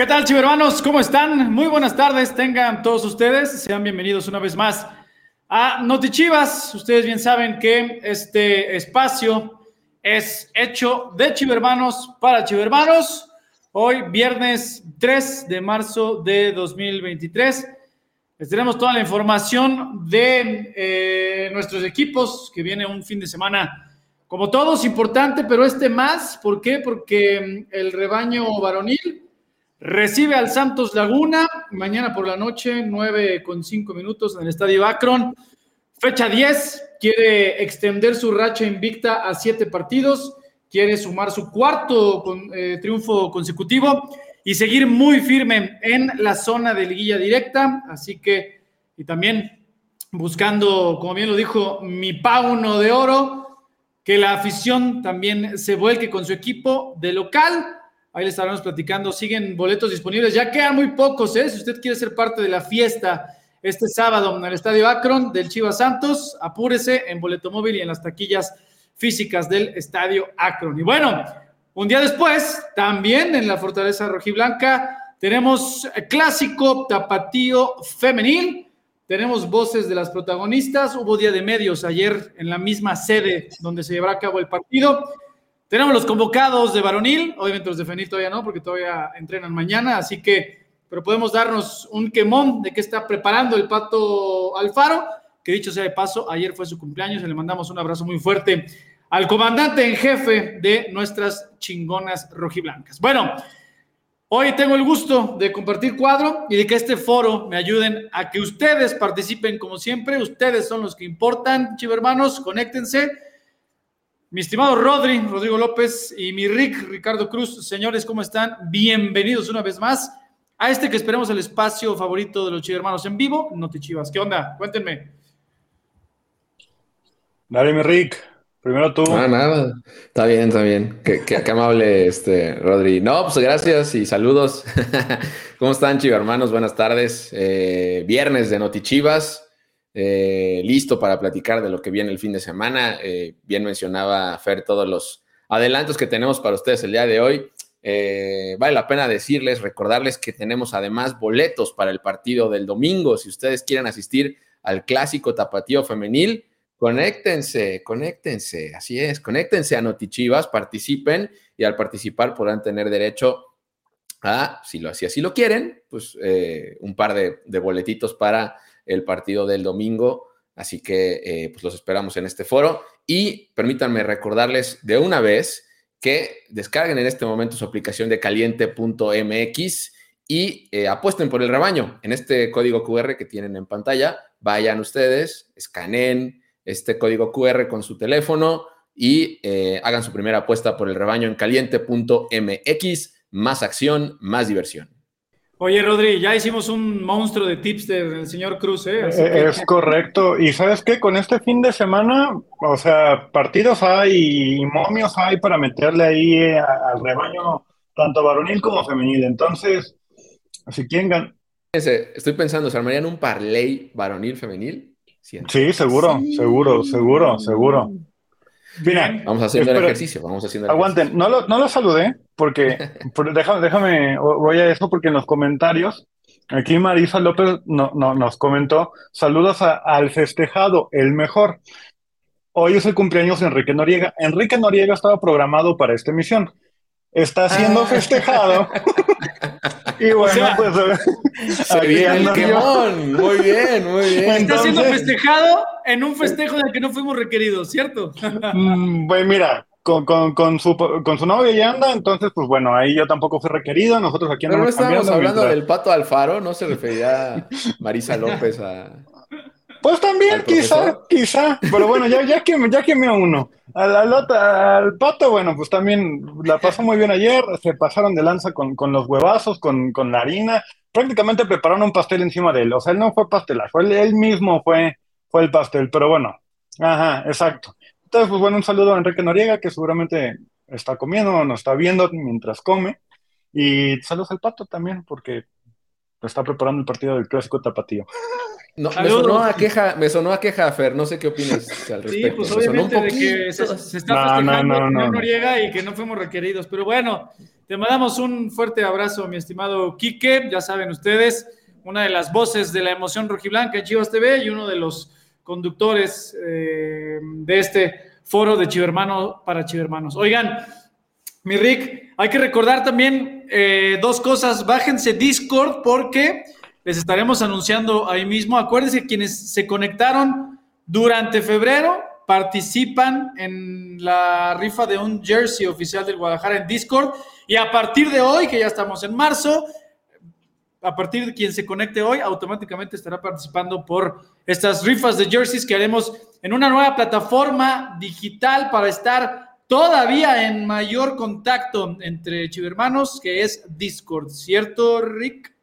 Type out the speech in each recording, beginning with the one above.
¿Qué tal, chivermanos? ¿Cómo están? Muy buenas tardes, tengan todos ustedes. Sean bienvenidos una vez más a Notichivas. Ustedes bien saben que este espacio es hecho de chivermanos para chivermanos. Hoy, viernes 3 de marzo de 2023, les tenemos toda la información de eh, nuestros equipos, que viene un fin de semana, como todos, importante, pero este más. ¿Por qué? Porque mm, el rebaño varonil Recibe al Santos Laguna mañana por la noche, 9 con 5 minutos en el Estadio Akron. Fecha 10, quiere extender su racha invicta a 7 partidos, quiere sumar su cuarto eh, triunfo consecutivo y seguir muy firme en la zona de liguilla directa. Así que, y también buscando, como bien lo dijo, mi pauno de oro, que la afición también se vuelque con su equipo de local Ahí les estaremos platicando. Siguen boletos disponibles. Ya quedan muy pocos, ¿eh? Si usted quiere ser parte de la fiesta este sábado en el Estadio Akron del Chivas Santos, apúrese en boleto móvil y en las taquillas físicas del Estadio Akron. Y bueno, un día después, también en la Fortaleza Rojiblanca, tenemos clásico tapatío femenil. Tenemos voces de las protagonistas. Hubo día de medios ayer en la misma sede donde se llevará a cabo el partido. Tenemos los convocados de varonil, obviamente los de Fenil todavía no, porque todavía entrenan mañana, así que, pero podemos darnos un quemón de que está preparando el Pato Alfaro, que dicho sea de paso, ayer fue su cumpleaños y le mandamos un abrazo muy fuerte al comandante en jefe de nuestras chingonas rojiblancas. Bueno, hoy tengo el gusto de compartir cuadro y de que este foro me ayuden a que ustedes participen como siempre, ustedes son los que importan, chivo hermanos, conéctense mi estimado Rodri, Rodrigo López y mi Rick, Ricardo Cruz, señores, ¿cómo están? Bienvenidos una vez más a este que esperemos el espacio favorito de los hermanos en vivo, Chivas. ¿Qué onda? Cuéntenme. Dale, mi Rick. Primero tú. Ah, nada. Está bien, está bien. Qué, amable, este, Rodri. No, pues gracias y saludos. ¿Cómo están, hermanos? Buenas tardes. Eh, viernes de Notichivas. Eh, listo para platicar de lo que viene el fin de semana. Eh, bien mencionaba Fer todos los adelantos que tenemos para ustedes el día de hoy. Eh, vale la pena decirles, recordarles que tenemos además boletos para el partido del domingo. Si ustedes quieren asistir al clásico tapatío femenil, conéctense, conéctense, así es, conéctense a Notichivas, participen y al participar podrán tener derecho a, si lo así así lo quieren, pues un par de, de boletitos para el partido del domingo. Así que eh, pues los esperamos en este foro. Y permítanme recordarles de una vez que descarguen en este momento su aplicación de caliente.mx y eh, apuesten por el rebaño. En este código QR que tienen en pantalla, vayan ustedes, escaneen este código QR con su teléfono y eh, hagan su primera apuesta por el rebaño en caliente.mx. Más acción, más diversión. Oye, Rodri, ya hicimos un monstruo de tips del señor Cruz, ¿eh? es correcto. Y sabes qué, con este fin de semana, o sea, partidos hay y momios hay para meterle ahí eh, al rebaño, tanto varonil como femenil. Entonces, si quieren ganar. Estoy pensando, ¿se armarían un parlay varonil femenil? Sí, seguro, seguro, seguro, seguro. Mira, vamos haciendo el ejercicio, vamos haciendo el Aguanten, no lo, no lo saludé porque, déjame, déjame, voy a eso porque en los comentarios, aquí Marisa López no, no, nos comentó, saludos al festejado, el mejor. Hoy es el cumpleaños de Enrique Noriega. Enrique Noriega estaba programado para esta emisión. Está siendo ah. festejado. y bueno, pues. Se viene el quemón. Muy bien, muy bien. Está siendo festejado en un festejo del que no fuimos requeridos, ¿cierto? Mm, pues mira, con, con, con, su, con su novia ya anda, entonces, pues bueno, ahí yo tampoco fui requerido, nosotros aquí Pero no estábamos hablando del pato Alfaro, ¿no se refería Marisa López a...? Pues también, quizá, quizá, pero bueno, ya, ya, que, ya que me uno. Al, al, al, pato, bueno, pues también la pasó muy bien ayer, se pasaron de lanza con, con los huevazos, con, con, la harina, prácticamente prepararon un pastel encima de él, o sea, él no fue pastelar, fue él, él mismo fue, fue el pastel, pero bueno, ajá, exacto. Entonces, pues bueno, un saludo a Enrique Noriega, que seguramente está comiendo o nos está viendo mientras come. Y saludos al pato también, porque está preparando el partido del clásico tapatío. No, me sonó a queja, me sonó a queja, Fer, no sé qué opinas al respecto. Sí, pues obviamente de que se, está festejando no, Noriega y que no fuimos requeridos, pero bueno, te mandamos un fuerte abrazo, mi estimado Quique, ya saben ustedes, una de las voces de la emoción rojiblanca en Chivas TV y uno de los conductores eh, de este foro de Chivermano para Chivermanos. Oigan, mi Rick, hay que recordar también eh, dos cosas. Bájense Discord porque les estaremos anunciando ahí mismo. Acuérdense, quienes se conectaron durante febrero participan en la rifa de un jersey oficial del Guadalajara en Discord. Y a partir de hoy, que ya estamos en marzo, a partir de quien se conecte hoy, automáticamente estará participando por estas rifas de jerseys que haremos en una nueva plataforma digital para estar todavía en mayor contacto entre chivermanos, que es Discord, ¿cierto, Rick?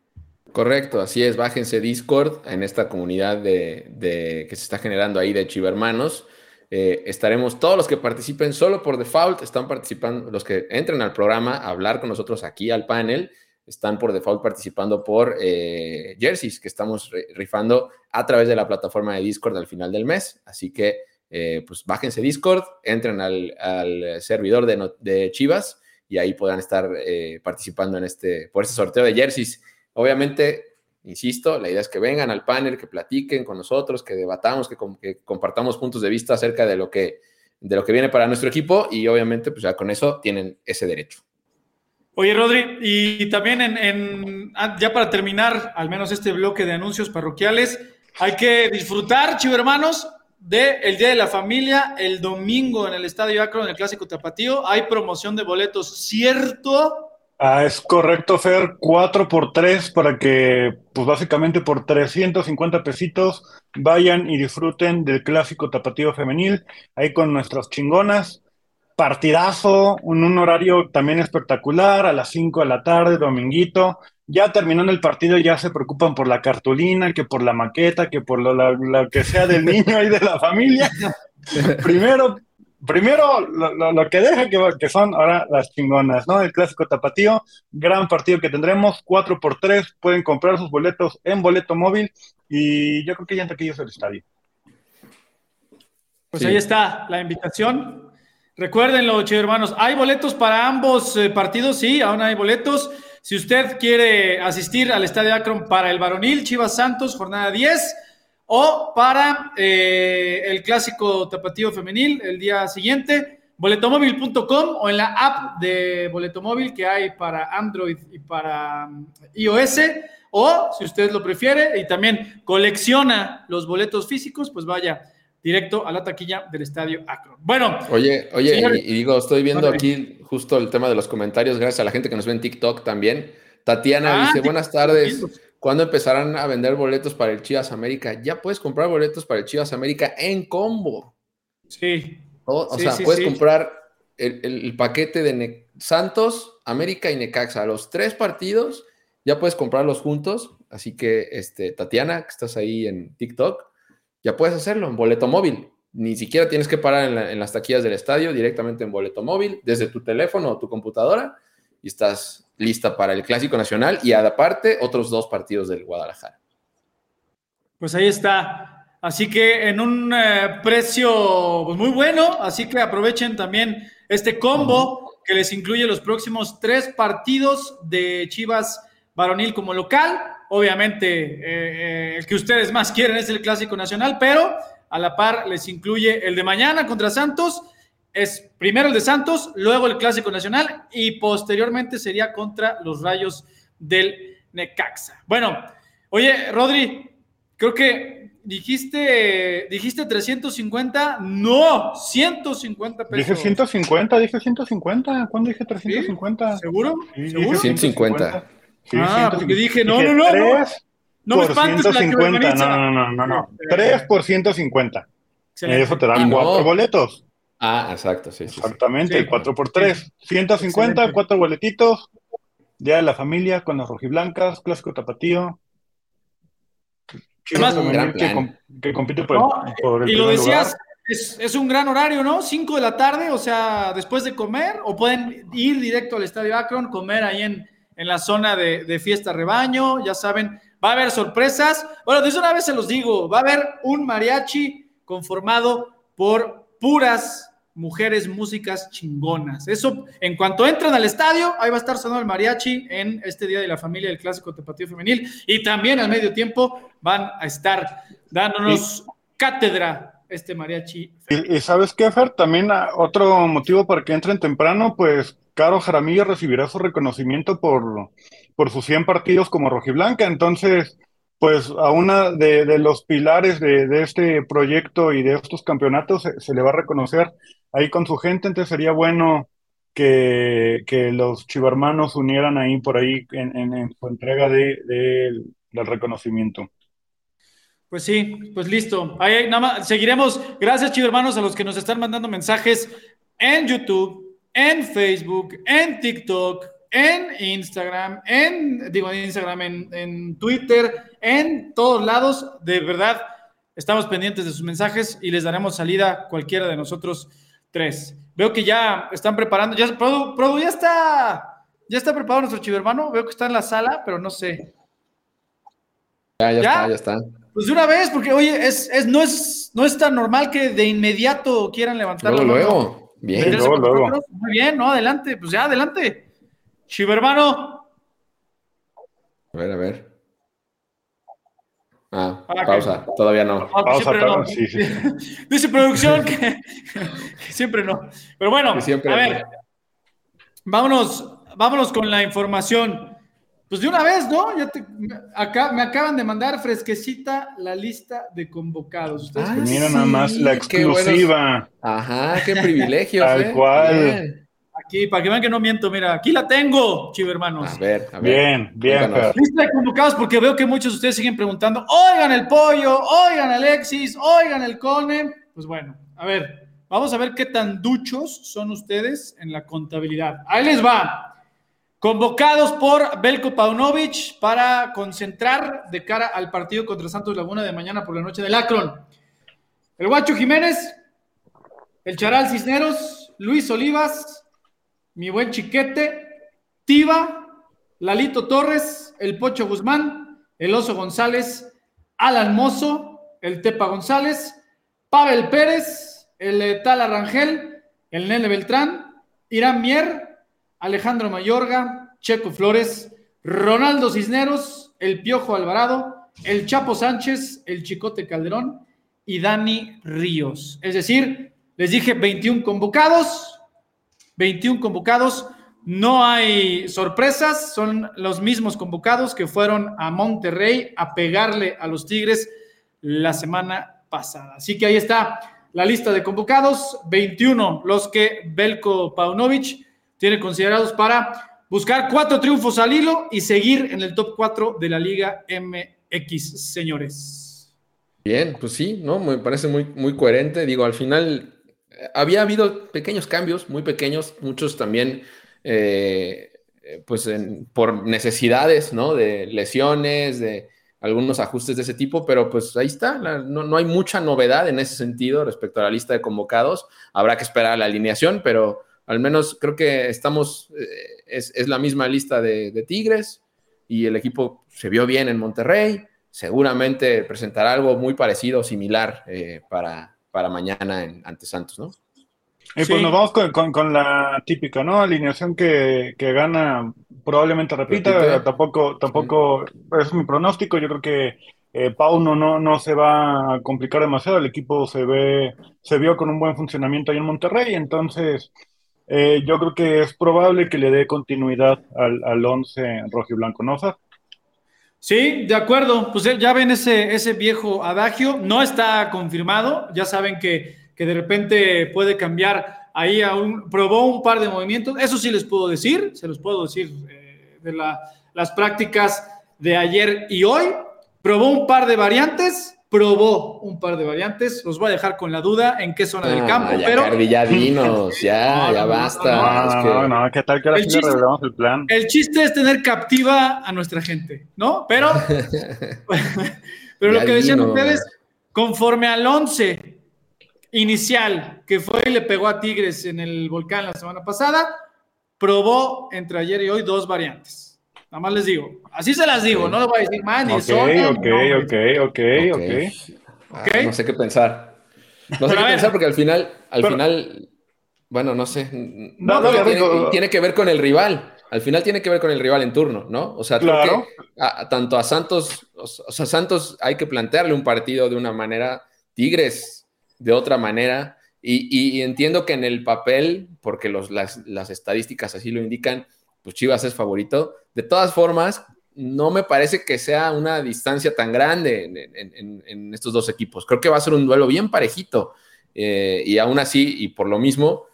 Correcto, así es, bájense Discord en esta comunidad de, que se está generando ahí de chivermanos. Eh, estaremos todos los que participen solo por default, están participando, los que entren al programa a hablar con nosotros aquí al panel están por default participando por eh, jerseys que estamos rifando a través de la plataforma de Discord al final del mes. Así que, eh, pues bájense Discord, entren al, servidor de, Chivas y ahí podrán estar eh, participando en este, por este sorteo de jerseys. Obviamente, insisto, la idea es que vengan al panel, que platiquen con nosotros, que debatamos, que, compartamos puntos de vista acerca de lo que de lo que viene para nuestro equipo y obviamente pues ya con eso tienen ese derecho. Oye, Rodri, y también en, ah, ya para terminar, al menos este bloque de anuncios parroquiales, hay que disfrutar, chivo hermanos, del el Día de la Familia el domingo en el Estadio Acro, en el Clásico Tapatío. Hay promoción de boletos, ¿cierto? Ah, es correcto, Fer, 4 por 3 para que, pues básicamente por 350 pesitos vayan y disfruten del Clásico Tapatío Femenil, ahí con nuestras chingonas partidazo, en un horario también espectacular, a las 5 de la tarde, dominguito. Ya terminando el partido, ya se preocupan por la cartulina, que por la maqueta, que por lo, que sea del niño y de la familia. primero, primero lo, que deja que, que, son ahora las chingonas, ¿no? El clásico tapatío, gran partido que tendremos, 4 por 3 pueden comprar sus boletos en boleto móvil y yo creo que ya entre aquellos el estadio. Pues ahí está la invitación. Recuérdenlo, che, hermanos. Hay boletos para ambos eh, partidos, sí, aún hay boletos. Si usted quiere asistir al Estadio Akron para el varonil, Chivas Santos, jornada 10, o para eh, el clásico tapatío femenil el día siguiente, boletomóvil.com o en la app de Boletomóvil que hay para Android y para mm, iOS, o si usted lo prefiere y también colecciona los boletos físicos, pues vaya directo a la taquilla del estadio Akron. Bueno. Oye, oye, y, digo, estoy viendo aquí justo el tema de los comentarios, gracias a la gente que nos ve en TikTok también. Tatiana ah, dice, buenas tardes. ¿Cuándo empezarán a vender boletos para el Chivas América? Ya puedes comprar boletos para el Chivas América en combo. Sí. O, sea, puedes comprar el, paquete de Santos, América y Necaxa. Los tres partidos ya puedes comprarlos juntos. Así que, este, Tatiana, que estás ahí en TikTok, ya puedes hacerlo en boleto móvil. Ni siquiera tienes que parar en, las taquillas del estadio, directamente en boleto móvil, desde tu teléfono o tu computadora, y estás lista para el Clásico Nacional y aparte otros dos partidos del Guadalajara. Pues ahí está. Así que en un eh, precio pues, muy bueno, así que aprovechen también este combo que les incluye los próximos tres partidos de Chivas varonil como local Obviamente, eh, eh, el que ustedes más quieren es el Clásico Nacional, pero a la par les incluye el de mañana contra Santos. Es primero el de Santos, luego el Clásico Nacional y posteriormente sería contra los Rayos del Necaxa. Bueno, oye, Rodri, creo que dijiste, dijiste 350, no, 150 pesos. Dije 150, dije 150. ¿Cuándo dije 350? ¿Seguro? Sí, ¿Seguro? 150 ah, porque dije, no, no, no, no. No me espantes 150, no, no, no, no, no. 3 por 150. Excelente. Eso te dan 4 boletos. Ah, exacto, sí. Exactamente, 4 por 3. 150, 4 boletitos. Día de la familia con las rojiblancas, clásico tapatío. Más, que, que, compite por, no, el, por el Y lo decías, es, es, un gran horario, ¿no? 5 de la tarde, o sea, después de comer, o pueden ir directo al Estadio Akron, comer ahí en, en la zona de, fiesta rebaño, ya saben, va a haber sorpresas. Bueno, desde una vez se los digo, va a haber un mariachi conformado por puras mujeres músicas chingonas. Eso, en cuanto entran al estadio, ahí va a estar sonando el mariachi en este Día de la Familia del Clásico Tapatío Femenil y también al medio tiempo van a estar dándonos cátedra este mariachi. Y, sabes qué, Fer, también ah, otro motivo para que entren temprano, pues Caro Jaramillo recibirá su reconocimiento por, por sus 100 partidos como rojiblanca, entonces pues a una de, los pilares de, este proyecto y de estos campeonatos se, le va a reconocer ahí con su gente, entonces sería bueno que, los chivarmanos unieran ahí por ahí en, su entrega de, del reconocimiento. Pues sí, pues listo. Ahí nada más seguiremos. Gracias, chivarmanos, a los que nos están mandando mensajes en YouTube, en Facebook, en TikTok, en Instagram, en, digo, en Instagram, en, Twitter, en todos lados. De verdad, estamos pendientes de sus mensajes y les daremos salida cualquiera de nosotros tres. Veo que ya están preparando, ya, Produ, ya está, ya está preparado nuestro chivermano. Veo que está en la sala, pero no sé. Ya, ya, está, ya está. Pues de una vez, porque oye, es, es, no, es, no es tan normal que de inmediato quieran levantarlo. Luego, luego. Bien, luego, Muy bien, ¿no? Adelante, pues ya, adelante. Chivermano. A ver, a ver. Ah, ah pausa, todavía no. Ah, pausa, no. Sí, sí. Dice producción que, siempre no. Pero bueno, a ver, vámonos, vámonos con la información. Pues de una vez, ¿no? Ya acá, me acaban de mandar fresquecita la lista de convocados. Ustedes mira nada más la exclusiva. Ajá, qué privilegio. Tal ¿eh? cual. Aquí, para que vean que no miento, mira, aquí la tengo, chivo hermanos. A ver, a ver. Bien, bien. Lista de convocados porque veo que muchos de ustedes siguen preguntando, oigan el pollo, oigan Alexis, oigan el Cone. Pues bueno, a ver, vamos a ver qué tan duchos son ustedes en la contabilidad. Ahí les va. Convocados por Belko Paunovic para concentrar de cara al partido contra Santos Laguna de mañana por la noche del Akron. El Guacho Jiménez, el Charal Cisneros, Luis Olivas, mi buen Chiquete, Tiva, Lalito Torres, el Pocho Guzmán, el Oso González, Alan Mozo, el Tepa González, Pavel Pérez, el Tala Rangel, el Nene Beltrán, Irán Mier, Alejandro Mayorga, Checo Flores, Ronaldo Cisneros, el Piojo Alvarado, el Chapo Sánchez, el Chicote Calderón y Dani Ríos. Es decir, les dije 21 convocados, 21 convocados. No hay sorpresas, son los mismos convocados que fueron a Monterrey a pegarle a los Tigres la semana pasada. Así que ahí está la lista de convocados, 21 los que Belko Paunovic tiene considerados para buscar cuatro triunfos al hilo y seguir en el top 4 de la Liga MX, señores. Bien, pues sí, ¿no? Me parece muy, muy coherente. Digo, al final había habido pequeños cambios, muy pequeños, muchos también, eh, pues por necesidades, ¿no? De lesiones, de algunos ajustes de ese tipo, pero pues ahí está, no, hay mucha novedad en ese sentido respecto a la lista de convocados. Habrá que esperar la alineación, pero al menos creo que estamos, eh, es, la misma lista de, Tigres y el equipo se vio bien en Monterrey. Seguramente presentará algo muy parecido, similar eh, para, para mañana en, ante Santos, ¿no? Y pues nos vamos con, la típica, ¿no? Alineación que, gana, probablemente repita, tampoco, tampoco es mi pronóstico, yo creo que eh, Pauno no, no se va a complicar demasiado, el equipo se ve, se vio con un buen funcionamiento ahí en Monterrey, entonces eh, yo creo que es probable que le dé continuidad al, al once rojo y blanco, ¿no? Sí, de acuerdo. Pues ya ven ese, ese viejo adagio. No está confirmado. Ya saben que, de repente puede cambiar. Ahí aún probó un par de movimientos. Eso sí les puedo decir. Se los puedo decir eh, de las prácticas de ayer y hoy. Probó un par de variantes probó un par de variantes. Los voy a dejar con la duda en qué zona del ah, campo, ya, pero. ya dinos, ya, ya basta. No, no, ¿qué tal que ahora el chiste, revelamos el plan? El chiste es tener captiva a nuestra gente, ¿no? Pero. pero lo que decían ustedes, conforme al 11 inicial que fue y le pegó a Tigres en el volcán la semana pasada, probó entre ayer y hoy dos variantes. Nada más les digo. Así se las digo, no lo voy a decir más ni Ok, son. ok, ok, ok, ok. Ah, no sé qué pensar. No sé qué pensar porque al final, al final, bueno, no sé. No, no, tiene, tiene, que ver con el rival. Al final tiene que ver con el rival en turno, ¿no? O sea, claro. a, tanto a Santos, o sea, Santos hay que plantearle un partido de una manera, Tigres de otra manera. Y, y entiendo que en el papel, porque los, las, las estadísticas así lo indican, pues Chivas es favorito. De todas formas, no me parece que sea una distancia tan grande en, estos dos equipos. Creo que va a ser un duelo bien parejito. Eh, y aún así, y por lo mismo,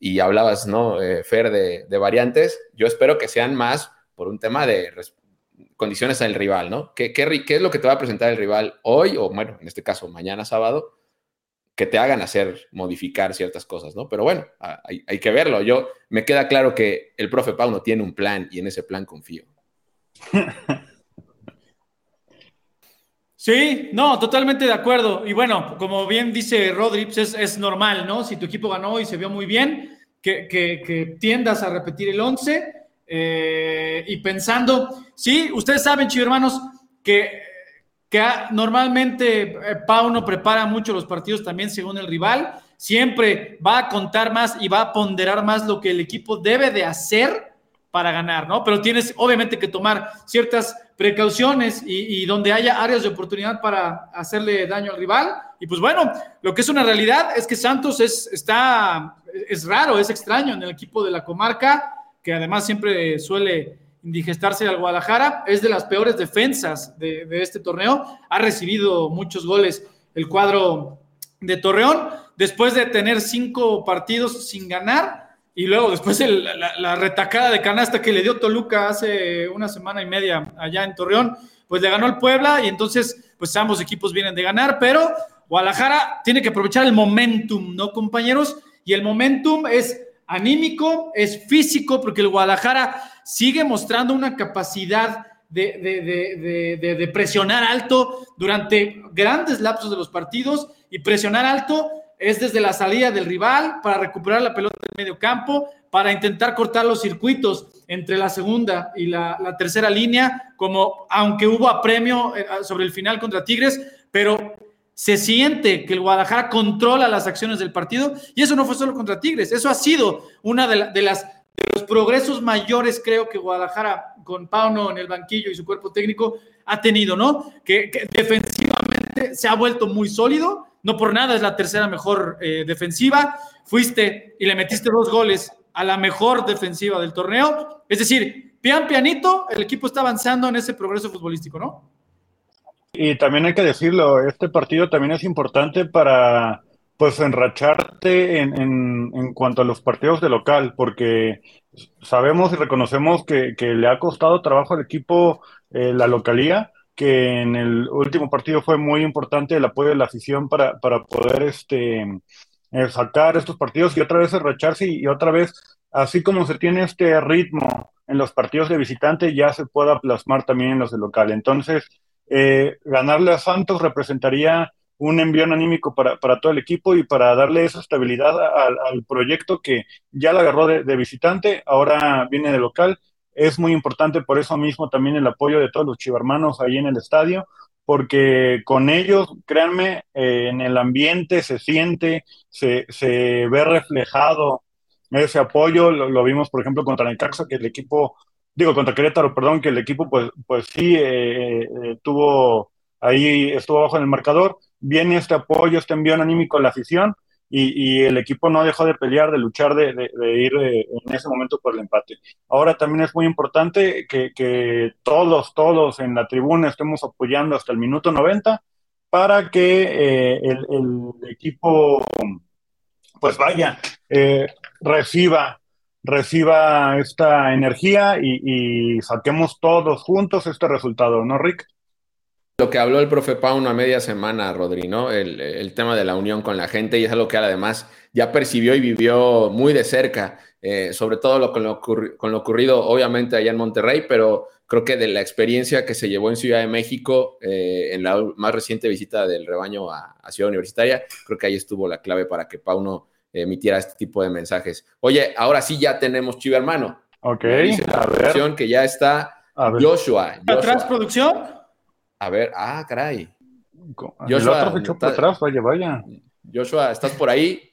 y hablabas, ¿no, eh, Fer, de, variantes, yo espero que sean más por un tema de condiciones al rival, ¿no? ¿Qué, ¿Qué, qué, es lo que te va a presentar el rival hoy, o bueno, en este caso, mañana sábado, que te hagan hacer, modificar ciertas cosas, ¿no? Pero bueno, hay, hay que verlo. Yo, me queda claro que el profe Pauno tiene un plan y en ese plan confío. Sí, no, totalmente de acuerdo. Y bueno, como bien dice Rodri, pues es, es, normal, ¿no? Si tu equipo ganó y se vio muy bien, que, que, que tiendas a repetir el 11 eh, y pensando, sí, ustedes saben, chicos hermanos, que, que normalmente eh, Pauno prepara mucho los partidos también según el rival, siempre va a contar más y va a ponderar más lo que el equipo debe de hacer para ganar, ¿no? Pero tienes obviamente que tomar ciertas precauciones y, y, donde haya áreas de oportunidad para hacerle daño al rival. Y pues bueno, lo que es una realidad es que Santos es, está, es raro, es extraño en el equipo de la comarca, que además siempre suele indigestarse al Guadalajara, es de las peores defensas de, este torneo, ha recibido muchos goles el cuadro de Torreón, después de tener cinco partidos sin ganar, y luego después el, la, la, retacada de canasta que le dio Toluca hace una semana y media allá en Torreón, pues le ganó el Puebla y entonces pues ambos equipos vienen de ganar, pero Guadalajara tiene que aprovechar el momentum, ¿no, compañeros? Y el momentum es anímico, es físico, porque el Guadalajara sigue mostrando una capacidad de, de, de, de presionar alto durante grandes lapsos de los partidos y presionar alto es desde la salida del rival para recuperar la pelota del medio campo, para intentar cortar los circuitos entre la segunda y la, tercera línea, como aunque hubo apremio eh, sobre el final contra Tigres, pero se siente que el Guadalajara controla las acciones del partido y eso no fue solo contra Tigres, eso ha sido una de, de las de los progresos mayores creo que Guadalajara con Pauno en el banquillo y su cuerpo técnico ha tenido, ¿no? Que, defensivamente se ha vuelto muy sólido, no por nada es la tercera mejor eh, defensiva. Fuiste y le metiste dos goles a la mejor defensiva del torneo. Es decir, pian pianito, el equipo está avanzando en ese progreso futbolístico, ¿no? Y también hay que decirlo, este partido también es importante para pues enracharte en, en, en cuanto a los partidos de local, porque sabemos y reconocemos que, que le ha costado trabajo al equipo eh, la localía, que en el último partido fue muy importante el apoyo de la afición para, para poder este, eh, sacar estos partidos y otra vez enracharse y, otra vez, así como se tiene este ritmo en los partidos de visitante, ya se pueda plasmar también en los de local. Entonces, eh, ganarle a Santos representaría un envión anímico para, para, todo el equipo y para darle esa estabilidad al, al proyecto que ya la agarró de, de visitante, ahora viene de local. Es muy importante por eso mismo también el apoyo de todos los chivarmanos ahí en el estadio, porque con ellos, créanme, eh, en el ambiente se siente, se, se ve reflejado ese apoyo, lo, lo, vimos por ejemplo contra Necaxa, que el equipo, digo, contra Querétaro, perdón, que el equipo pues, pues sí eh, eh, tuvo, ahí estuvo abajo en el marcador, viene este apoyo, este envío anímico a la afición, y, el equipo no dejó de pelear, de luchar, de, ir de, en ese momento por el empate. Ahora también es muy importante que, todos, todos en la tribuna estemos apoyando hasta el minuto 90 para que eh, el, equipo, pues vaya, eh, reciba, reciba esta energía y saquemos todos juntos este resultado, ¿no, Rick? Lo que habló el profe Pauno a media semana, Rodri, ¿no? El, el, tema de la unión con la gente y es algo que él además ya percibió y vivió muy de cerca, eh, sobre todo lo, con, lo con, lo ocurrido obviamente allá en Monterrey, pero creo que de la experiencia que se llevó en Ciudad de México eh, en la más reciente visita del rebaño a, a, Ciudad Universitaria, creo que ahí estuvo la clave para que Pauno emitiera este tipo de mensajes. Oye, ahora sí ya tenemos Chiva Hermano. Ok, a ver. Que ya está Joshua, ¿Atrás, producción? A ver, ah, caray. Joshua, el otro atrás, vaya, vaya. Joshua, ¿estás por ahí?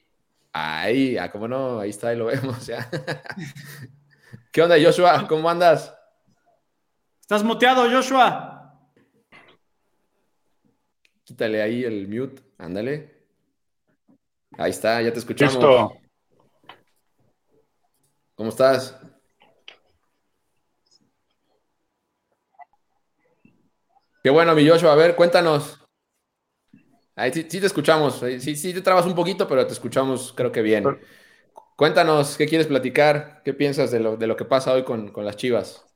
Ahí, ah, cómo no, ahí está, ahí lo vemos ya. ¿Qué onda, Joshua? ¿Cómo andas? Estás muteado, Joshua. Quítale ahí el mute, ándale. Ahí está, ya te escuchamos. ¿Cómo estás? Qué bueno, mi Joshua. A ver, cuéntanos. Ahí sí, te escuchamos. Sí, sí te trabas un poquito, pero te escuchamos, creo que bien. Cuéntanos, ¿qué quieres platicar? ¿Qué piensas de lo, de lo que pasa hoy con, con las chivas?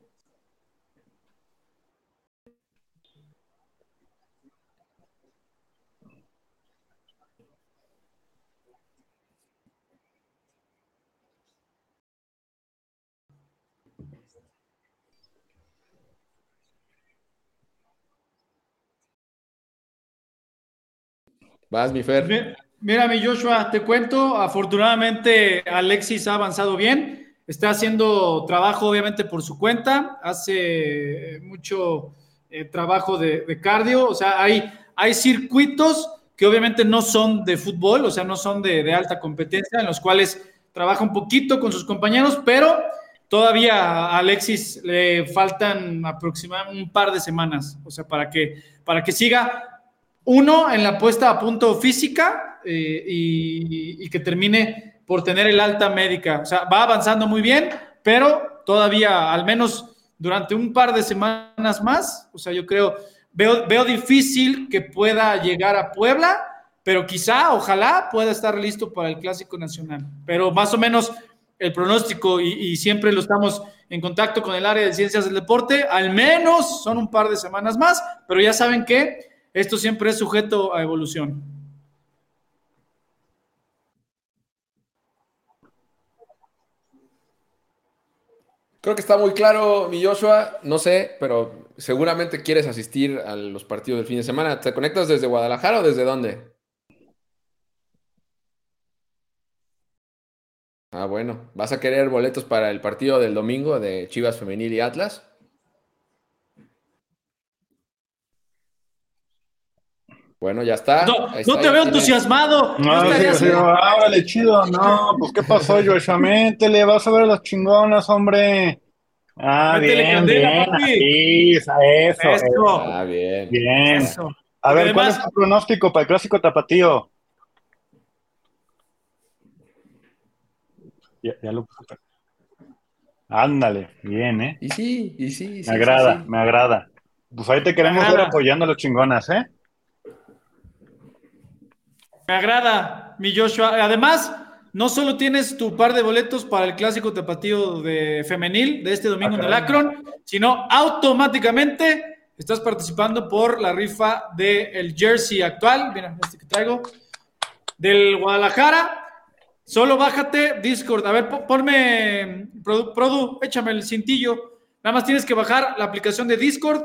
Vas, mi Fer. Mira, mi Joshua, te cuento, afortunadamente Alexis ha avanzado bien, está haciendo trabajo obviamente por su cuenta, hace mucho eh, trabajo de, cardio, o sea, hay, hay circuitos que obviamente no son de fútbol, o sea, no son de, de alta competencia, en los cuales trabaja un poquito con sus compañeros, pero todavía a Alexis le faltan aproximadamente un par de semanas, o sea, para que, para que siga uno, en la puesta a punto física eh, y, que termine por tener el alta médica. O sea, va avanzando muy bien, pero todavía, al menos durante un par de semanas más, o sea, yo creo, veo, veo difícil que pueda llegar a Puebla, pero quizá, ojalá, pueda estar listo para el Clásico Nacional. Pero más o menos el pronóstico, y, y siempre lo estamos en contacto con el área de ciencias del deporte, al menos son un par de semanas más, pero ya saben que esto siempre es sujeto a evolución. Creo que está muy claro, mi Joshua. No sé, pero seguramente quieres asistir a los partidos del fin de semana. ¿Te conectas desde Guadalajara o desde dónde? Ah, bueno. ¿Vas a querer boletos para el partido del domingo de Chivas Femenil y Atlas? Bueno, ya está. No, te veo entusiasmado. No, no chido. No, pues ¿qué pasó, Joshua? Métele, vas a ver a las chingonas, hombre. Ah, bien, bien. eso, eso. Ah, bien. Bien. A ver, ¿cuál es tu pronóstico para el clásico tapatío? Ya, ya lo Ándale, bien, ¿eh? Y sí, y sí. Me agrada, me agrada. Pues ahí te queremos ver apoyando a los chingonas, ¿eh? Me agrada, mi Joshua. Además, no solo tienes tu par de boletos para el clásico tapatío de femenil de este domingo en el Akron, sino automáticamente estás participando por la rifa del jersey actual, mira, este que traigo, del Guadalajara. Solo bájate Discord. A ver, ponme, Produ, échame el cintillo. Nada más tienes que bajar la aplicación de Discord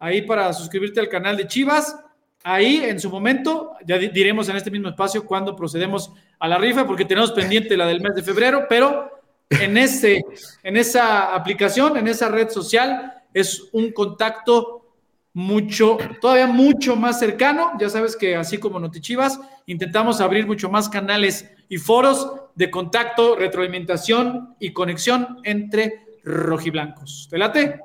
ahí para suscribirte al canal de Chivas ahí en su momento, ya diremos en este mismo espacio cuando procedemos a la rifa, porque tenemos pendiente la del mes de febrero, pero en, en esa aplicación, en esa red social, es un contacto mucho, todavía mucho más cercano. Ya sabes que así como Notichivas, intentamos abrir mucho más canales y foros de contacto, retroalimentación y conexión entre rojiblancos. ¿Te late?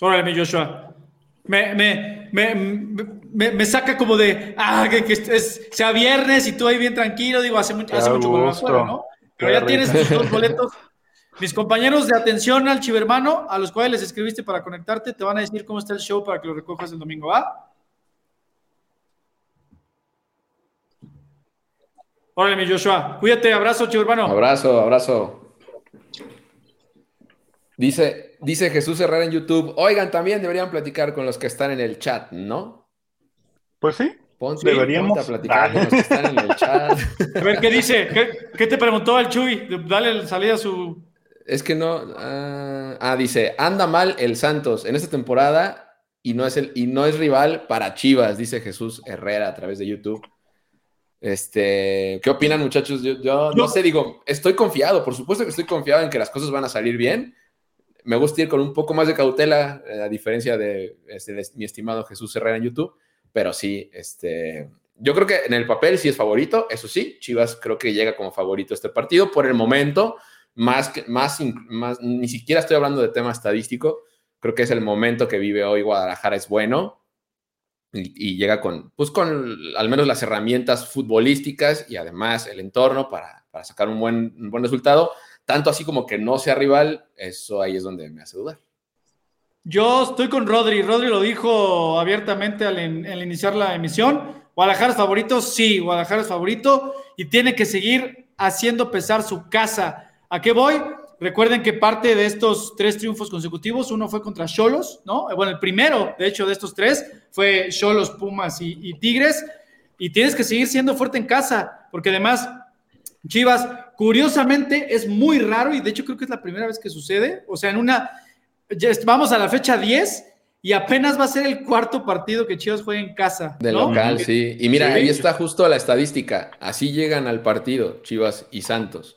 Órale, mi Joshua. Me, me, me, me, saca como de, ah, que, que es, sea viernes y tú ahí bien tranquilo, digo, hace, mucho, hace mucho afuera, ¿no? Pero ya tienes tus dos boletos. Mis compañeros de atención al chivermano, a los cuales les escribiste para conectarte, te van a decir cómo está el show para que lo recojas el domingo, ¿va? Órale, mi Joshua. Cuídate, abrazo, chivermano. Abrazo, abrazo. Dice, Dice Jesús Herrera en YouTube, oigan, también deberían platicar con los que están en el chat, ¿no? Pues sí. deberíamos platicar con los que están en el chat. A ver, ¿qué dice? ¿Qué, te preguntó el Chuy? Dale salida a su... Es que no... ah, ah dice, anda mal el Santos en esta temporada y no, es el, y no es rival para Chivas, dice Jesús Herrera a través de YouTube. Este, ¿qué opinan, muchachos? Yo, no sé, digo, estoy confiado, por supuesto que estoy confiado en que las cosas van a salir bien. Me gusta ir con un poco más de cautela, eh, a diferencia este, de, mi estimado Jesús Herrera en YouTube, pero sí, este, yo creo que en el papel sí es favorito, eso sí, Chivas creo que llega como favorito este partido por el momento, más, más, más, ni siquiera estoy hablando de tema estadístico, creo que es el momento que vive hoy Guadalajara es bueno, y, llega con, pues con al menos las herramientas futbolísticas y además el entorno para, para sacar un buen, un buen resultado, tanto así como que no sea rival, eso ahí es donde me hace dudar. Yo estoy con Rodri. Rodri lo dijo abiertamente al, iniciar la emisión. Guadalajara es favorito, sí, Guadalajara es favorito y tiene que seguir haciendo pesar su casa. ¿A qué voy? Recuerden que parte de estos tres triunfos consecutivos, uno fue contra Cholos, ¿no? Bueno, el primero, de hecho, de estos tres fue Cholos, Pumas y, Tigres. Y tienes que seguir siendo fuerte en casa, porque además, Chivas, curiosamente, es muy raro y de hecho creo que es la primera vez que sucede. O sea, en una, vamos a la fecha 10 y apenas va a ser el cuarto partido que Chivas juega en casa. De local, sí. Y mira, ahí está justo la estadística. Así llegan al partido Chivas y Santos.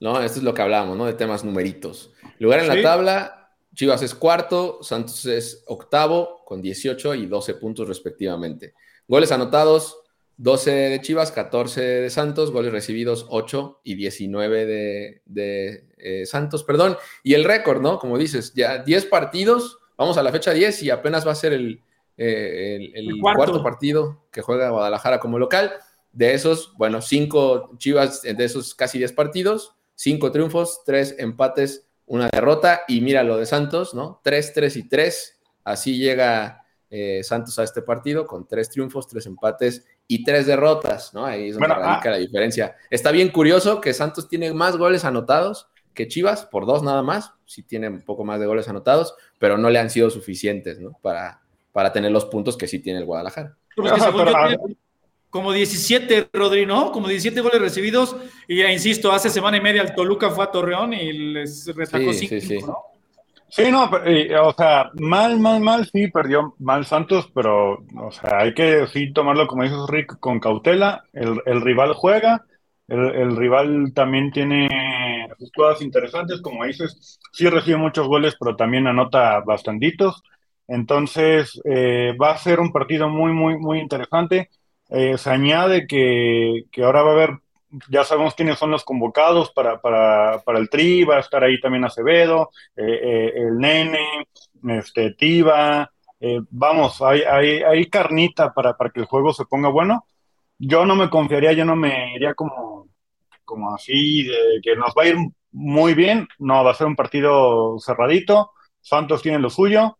¿no? Esto es lo que hablábamos, ¿no? De temas numeritos. Lugar en la tabla, Chivas es cuarto, Santos es octavo con 18 y 12 puntos respectivamente. Goles anotados, 12 de Chivas, 14 de Santos, goles recibidos 8 y 19 de, eh, Santos, perdón. Y el récord, ¿no? Como dices, ya 10 partidos, vamos a la fecha 10 y apenas va a ser el, eh, el, cuarto. partido que juega Guadalajara como local. De esos, bueno, 5 Chivas, de esos casi 10 partidos, cinco triunfos, tres empates, una derrota. Y mira lo de Santos, ¿no? Tres, tres y tres. Así llega eh, Santos a este partido con tres triunfos, tres empates y tres derrotas, ¿no? Ahí es donde radica ah. la diferencia. Está bien curioso que Santos tiene más goles anotados que Chivas, por dos nada más. Sí tiene un poco más de goles anotados, pero no le han sido suficientes, ¿no? Para, para tener los puntos que sí tiene el Guadalajara como 17, Rodri, ¿no? Como 17 goles recibidos. Y ya insisto, hace semana y media el Toluca fue a Torreón y les retacó 5, sí, sí, ¿no? Sí, no, o sea, mal, mal, mal, sí, perdió mal Santos, pero, o sea, hay que sí tomarlo, como dices Rick, con cautela. El, rival juega, el, rival también tiene sus cosas interesantes, como dices, sí recibe muchos goles, pero también anota bastantitos. Entonces, eh, va a ser un partido muy, muy, muy interesante. Eh, se añade que, ahora va a haber, ya sabemos quiénes son los convocados para, para, para el Tri, va a estar ahí también Acevedo, eh, eh, el Nene, este, Tiva, vamos, hay, hay, hay carnita para, para que el juego se ponga bueno. Yo no me confiaría, yo no me iría como, como así, de que nos va a ir muy bien, no, va a ser un partido cerradito, Santos tiene lo suyo,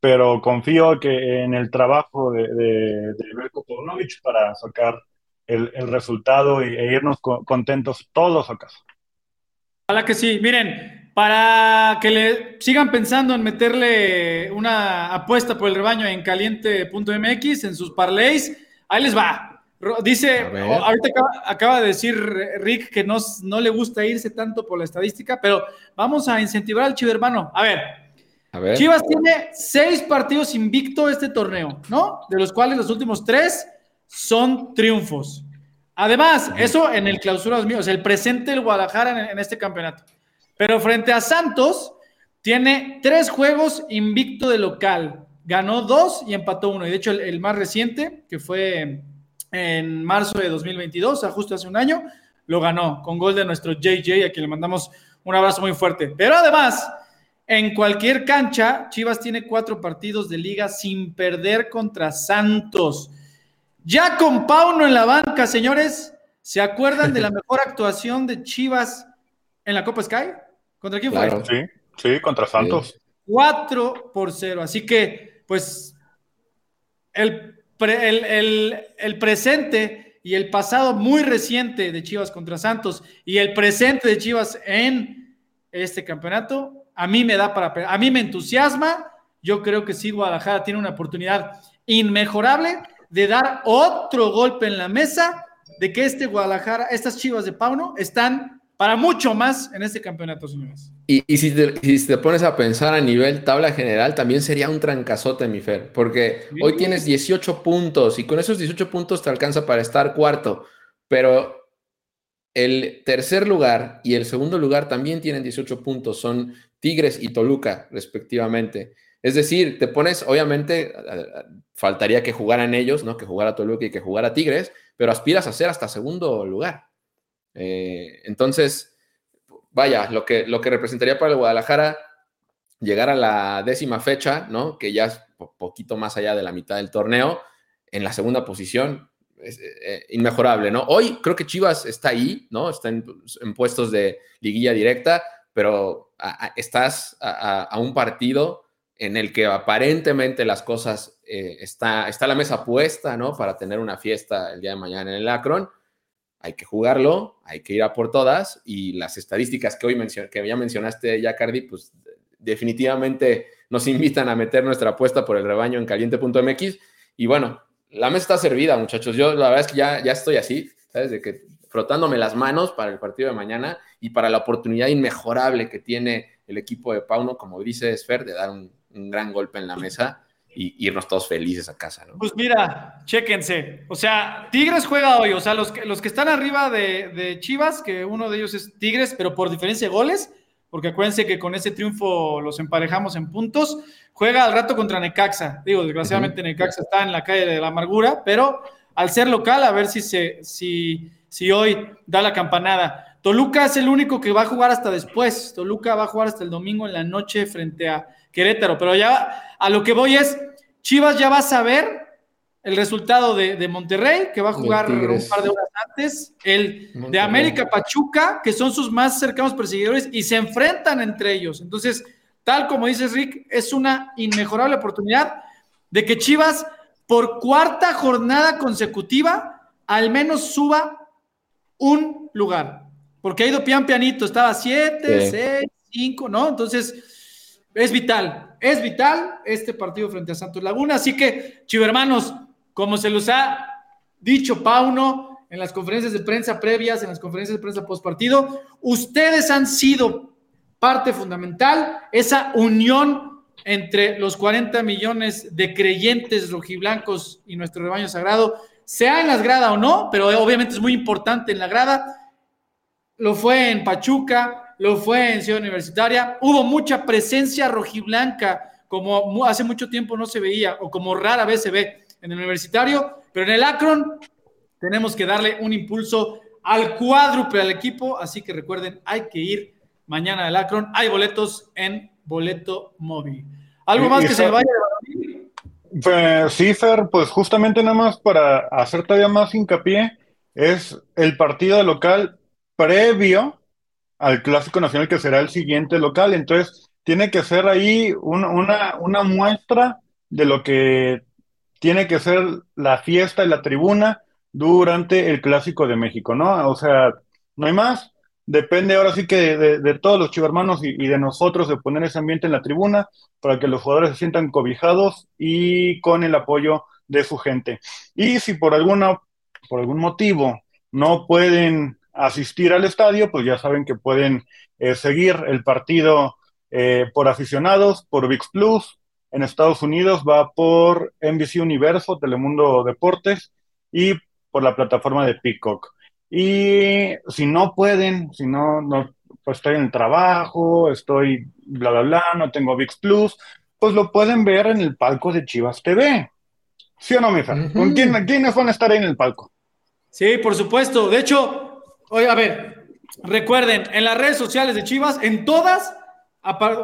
pero confío que en el trabajo de, de, de para sacar el, resultado e irnos contentos todos a casa. Ojalá que sí. Miren, para que le sigan pensando en meterle una apuesta por el rebaño en caliente.mx, en sus parlays, ahí les va. Dice, ahorita acaba, de decir Rick que no, no le gusta irse tanto por la estadística, pero vamos a incentivar al chivermano. A ver, Chivas tiene seis partidos invicto este torneo, ¿no? De los cuales los últimos tres son triunfos. Además, eso en el clausura 2000, o sea, el presente del Guadalajara en, este campeonato. Pero frente a Santos, tiene tres juegos invicto de local. Ganó dos y empató uno. Y de hecho, el, más reciente, que fue en marzo de 2022, o justo hace un año, lo ganó con gol de nuestro JJ, a quien le mandamos un abrazo muy fuerte. Pero además, en cualquier cancha, Chivas tiene cuatro partidos de liga sin perder contra Santos. Ya con Pauno en la banca, señores, ¿se acuerdan de la mejor actuación de Chivas en la Copa Sky? ¿Contra quién fue? Sí, sí, contra Santos. 4 por 0. Así que, pues, el, el presente y el pasado muy reciente de Chivas contra Santos y el presente de Chivas en este campeonato a mí me da para, a mí me entusiasma. Yo creo que sí, Guadalajara tiene una oportunidad inmejorable de dar otro golpe en la mesa de que este Guadalajara, estas chivas de Pauno, están para mucho más en este campeonato, señores. Y, si, te, pones a pensar a nivel tabla general, también sería un trancazote, mi Fer, porque hoy tienes 18 puntos y con esos 18 puntos te alcanza para estar cuarto, pero el tercer lugar y el segundo lugar también tienen 18 puntos, son Tigres y Toluca, respectivamente. Es decir, te pones, obviamente, faltaría que jugaran ellos, ¿no? Que jugara Toluca y que jugara Tigres, pero aspiras a ser hasta segundo lugar. Eh, entonces, vaya, lo que, lo que representaría para el Guadalajara llegar a la décima fecha, ¿no? Que ya es poquito más allá de la mitad del torneo, en la segunda posición, eh, eh, inmejorable, ¿no? Hoy creo que Chivas está ahí, ¿no? Está en, puestos de liguilla directa, pero estás a, un partido en el que aparentemente las cosas eh, está, está la mesa puesta, ¿no? Para tener una fiesta el día de mañana en el Akron. Hay que jugarlo, hay que ir a por todas y las estadísticas que hoy que ya mencionaste, ya Cardi, pues definitivamente nos invitan a meter nuestra apuesta por el rebaño en caliente.mx. Y bueno, la mesa está servida, muchachos. Yo la verdad es que ya, ya estoy así, ¿sabes? De que frotándome las manos para el partido de mañana y para la oportunidad inmejorable que tiene el equipo de Pauno, como dice Esfer, de dar un, gran golpe en la mesa y irnos todos felices a casa, ¿no? Pues mira, chéquense. O sea, Tigres juega hoy. O sea, los que, los que están arriba de, de Chivas, que uno de ellos es Tigres, pero por diferencia de goles, porque acuérdense que con ese triunfo los emparejamos en puntos. Juega al rato contra Necaxa. Digo, desgraciadamente Necaxa está en la calle de la amargura, pero al ser local, a ver si, se, si, si hoy da la campanada. Toluca es el único que va a jugar hasta después. Toluca va a jugar hasta el domingo en la noche frente a Querétaro. Pero ya a lo que voy es, Chivas ya va a saber el resultado de, Monterrey, que va a jugar un par de horas antes, el de América Pachuca, que son sus más cercanos perseguidores, y se enfrentan entre ellos. Entonces, tal como dices, Rick, es una inmejorable oportunidad de que Chivas, por cuarta jornada consecutiva, al menos suba un lugar. Porque ha ido pian pianito, estaba 7, 6, 5, ¿no? Entonces, es vital, es vital este partido frente a Santos Laguna. Así que, chivermanos, como se los ha dicho Pauno en las conferencias de prensa previas, en las conferencias de prensa postpartido, ustedes han sido parte fundamental, esa unión entre los 40 millones de creyentes rojiblancos y nuestro rebaño sagrado, sea en las gradas o no, pero obviamente es muy importante en la grada. Lo fue en Pachuca, lo fue en Ciudad Universitaria. Hubo mucha presencia rojiblanca, como hace mucho tiempo no se veía, o como rara vez se ve en el universitario, pero en el Akron tenemos que darle un impulso al cuádruple al equipo, así que recuerden, hay que ir mañana al Akron, hay boletos en boleto móvil. ¿Algo más que se vaya pues, Sí, Fer, pues justamente nada más para hacer todavía más hincapié, es el partido local previo al Clásico Nacional que será el siguiente local, entonces tiene que ser ahí una, una muestra de lo que tiene que ser la fiesta y la tribuna durante el Clásico de México, ¿no? O sea, no hay más. Depende ahora sí que de, todos los chivermanos y, y, de nosotros de poner ese ambiente en la tribuna para que los jugadores se sientan cobijados y con el apoyo de su gente. Y si por alguna, por algún motivo no pueden asistir al estadio, pues ya saben que pueden eh, seguir el partido eh, por aficionados, por VIX Plus, en Estados Unidos va por NBC Universo, Telemundo Deportes y por la plataforma de Peacock. Y si no pueden, si no, no pues estoy en el trabajo, estoy bla, bla, bla, no tengo VIX Plus, pues lo pueden ver en el palco de Chivas TV. ¿Sí o no, mi ¿Con quién, quiénes van a estar ahí en el palco? Sí, por supuesto. De hecho, oye, a ver, recuerden, en las redes sociales de Chivas, en todas,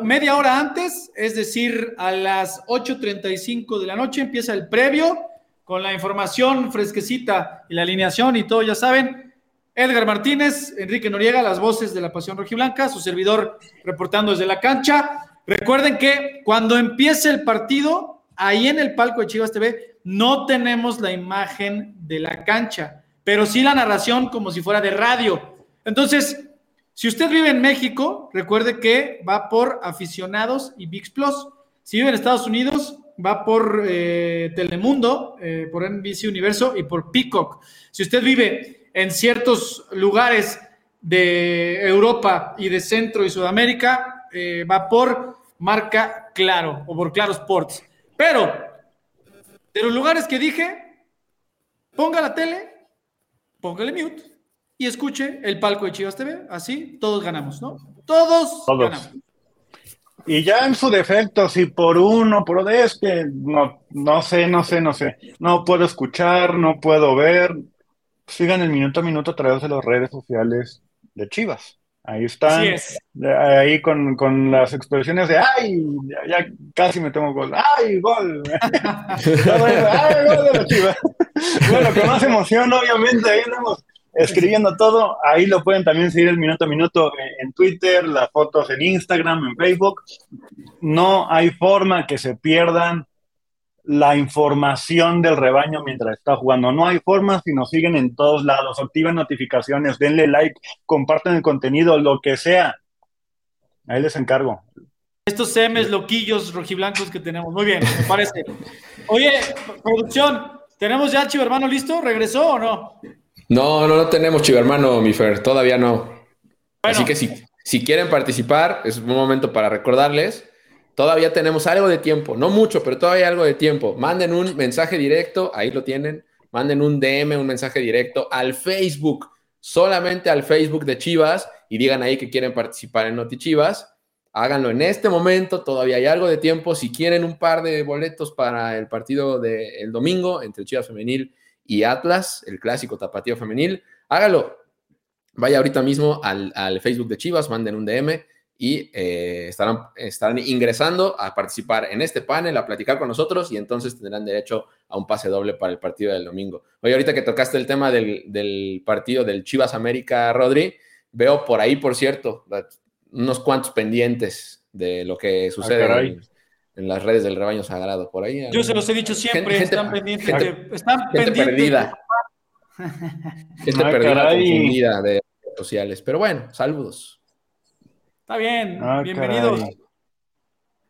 media hora antes, es decir, a las 8.35 de la noche empieza el previo con la información fresquecita y la alineación y todo, ya saben. Edgar Martínez, Enrique Noriega, las voces de la Pasión Rojiblanca, su servidor reportando desde la cancha. Recuerden que cuando empiece el partido, ahí en el palco de Chivas TV, no tenemos la imagen de la cancha, pero sí la narración como si fuera de radio. Entonces, si usted vive en México, recuerde que va por aficionados y VIX Plus. Si vive en Estados Unidos, va por eh, Telemundo, eh, por NBC Universo y por Peacock. Si usted vive en ciertos lugares de Europa y de Centro y Sudamérica eh, va por marca Claro o por Claro Sports. Pero de los lugares que dije, ponga la tele, póngale mute y escuche el palco de Chivas TV. Así todos ganamos, ¿no? Todos, ganamos. Y ya en su defecto, si por uno, por es que no, no sé, no sé, no sé, no puedo escuchar, no puedo ver, sigan el minuto a minuto a través de las redes sociales de Chivas. Ahí están, ahí con, con, las expresiones de ¡ay! Ya, casi me tomo gol, ¡ay! ¡gol! ¡ay! ¡gol de la Chivas! bueno, con más emoción, obviamente, ahí andamos escribiendo todo. Ahí lo pueden también seguir el minuto a minuto en Twitter, las fotos en Instagram, en Facebook. No hay forma que se pierdan la información del rebaño mientras está jugando. No hay forma si nos siguen en todos lados, activen notificaciones, denle like, comparten el contenido, lo que sea. Ahí les encargo. Estos semes loquillos rojiblancos que tenemos. Muy bien, me parece. Oye, producción, ¿tenemos ya Chivo Hermano listo? ¿Regresó o no? No, no, no tenemos Chivo Hermano, mi Fer, todavía no. Así que si, si quieren participar, es un momento para recordarles Todavía tenemos algo de tiempo, no mucho, pero todavía algo de tiempo. Manden un mensaje directo, ahí lo tienen. Manden un DM, un mensaje directo al Facebook, solamente al Facebook de Chivas y digan ahí que quieren participar en Noti Chivas. Háganlo en este momento, todavía hay algo de tiempo. Si quieren un par de boletos para el partido del domingo entre Chivas Femenil y Atlas, el clásico tapatío femenil, hágalo. Vaya ahorita mismo al, al Facebook de Chivas, manden un DM y eh, estarán, estarán ingresando a participar en este panel, a platicar con nosotros y entonces tendrán derecho a un pase doble para el partido del domingo. Oye, ahorita que tocaste el tema del, partido del Chivas América, Rodri, veo por ahí, por cierto, unos cuantos pendientes de lo que ah, sucede en, las redes del rebaño sagrado. Por ahí. Yo se los he dicho siempre, están pendientes. están perdida. gente ah, perdida, confundida de redes sociales. Pero bueno, saludos. Está bien, ah, bienvenidos.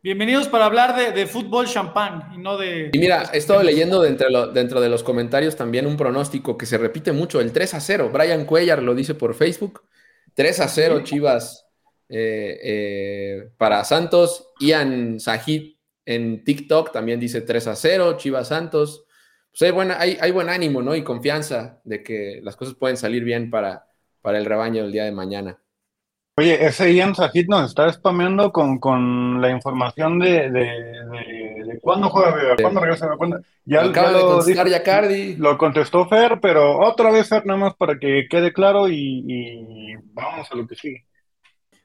Bienvenidos para hablar de, fútbol champán y no de... Y mira, he estado leyendo dentro, dentro de los comentarios también un pronóstico que se repite mucho, el 3 a 0. Brian Cuellar lo dice por Facebook. 3 a 0 Chivas eh, eh, para Santos. Ian Sajid en TikTok también dice 3 a 0, Chivas Santos. Pues hay, buena, hay, hay, buen ánimo ¿no? y confianza de que las cosas pueden salir bien para, para el rebaño el día de mañana. Oye, ese Ian Sajid nos está spameando con, con la información de, de, de, cuándo juega, cuándo regresa, Ya, Acaba lo, de lo contestó Fer, pero otra vez Fer, nada más para que quede claro y, vamos a lo que sigue.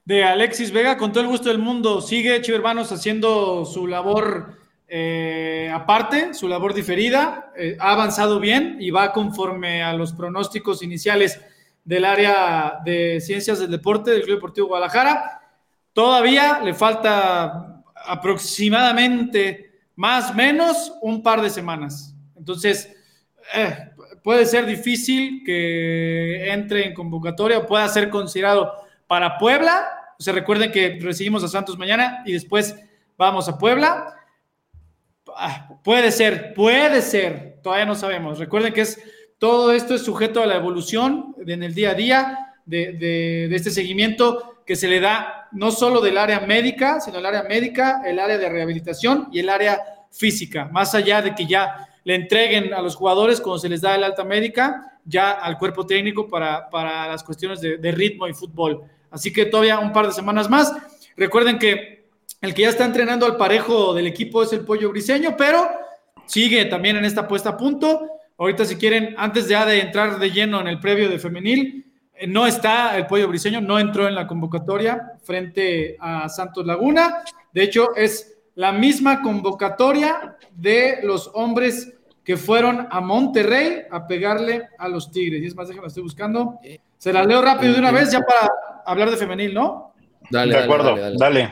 De Alexis Vega, con todo el gusto del mundo, sigue Chivermanos haciendo su labor eh, aparte, su labor diferida, eh, ha avanzado bien y va conforme a los pronósticos iniciales del área de ciencias del deporte del Club Deportivo Guadalajara. Todavía le falta aproximadamente más o menos un par de semanas. Entonces, eh, puede ser difícil que entre en convocatoria, pueda ser considerado para Puebla. se recuerden que recibimos a Santos mañana y después vamos a Puebla. Ah, puede ser, puede ser, todavía no sabemos. Recuerden que es todo esto es sujeto a la evolución en el día a día de, este seguimiento que se le da no solo del área médica, sino el área médica, el área de rehabilitación y el área física, más allá de que ya le entreguen a los jugadores cuando se les da el alta médica, ya al cuerpo técnico para, las cuestiones de, de ritmo y fútbol. Así que todavía un par de semanas más. Recuerden que el que ya está entrenando al parejo del equipo es el Pollo Briseño, pero sigue también en esta puesta a punto. Ahorita si quieren, antes ya de entrar de lleno en el previo de femenil, eh, no está el pollo briseño, no entró en la convocatoria frente a Santos Laguna. De hecho, es la misma convocatoria de los hombres que fueron a Monterrey a pegarle a los Tigres. Y es más, déjame, estoy buscando. Se la leo rápido de una vez ya para hablar de femenil, ¿no? Dale, de acuerdo, dale,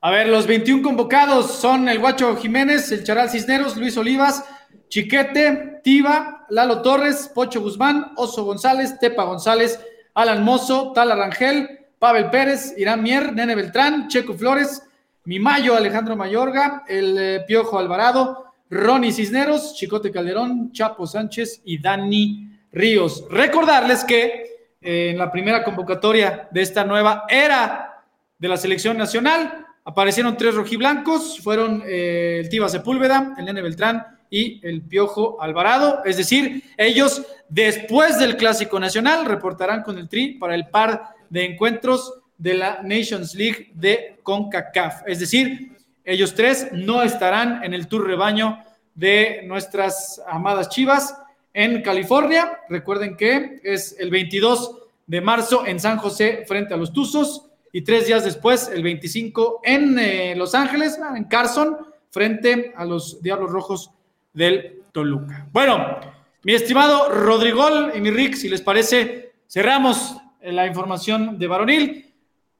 A ver, los 21 convocados son el Guacho Jiménez, el Charal Cisneros, Luis Olivas, Chiquete, Tiva, Lalo Torres, Pocho Guzmán, Oso González, Tepa González, Alan Mozo, Tala Rangel, Pavel Pérez, Irán Mier, Nene Beltrán, Checo Flores, Mimayo, Alejandro Mayorga, el eh, Piojo Alvarado, Ronnie Cisneros, Chicote Calderón, Chapo Sánchez y Dani Ríos. Recordarles que en la primera convocatoria de esta nueva era de la selección nacional. Aparecieron tres rojiblancos, fueron eh, el Tiba Sepúlveda, el Nene Beltrán y el Piojo Alvarado. Es decir, ellos después del Clásico Nacional reportarán con el Tri para el par de encuentros de la Nations League de CONCACAF. Es decir, ellos tres no estarán en el tour rebaño de nuestras amadas Chivas en California. Recuerden que es el 22 de marzo en San José frente a los Tuzos y tres días después, el 25 en eh, Los Ángeles, en Carson, frente a los Diablos Rojos del Toluca. Bueno, mi estimado Rodrigol y mi Rick, si les parece, cerramos la información de varonil.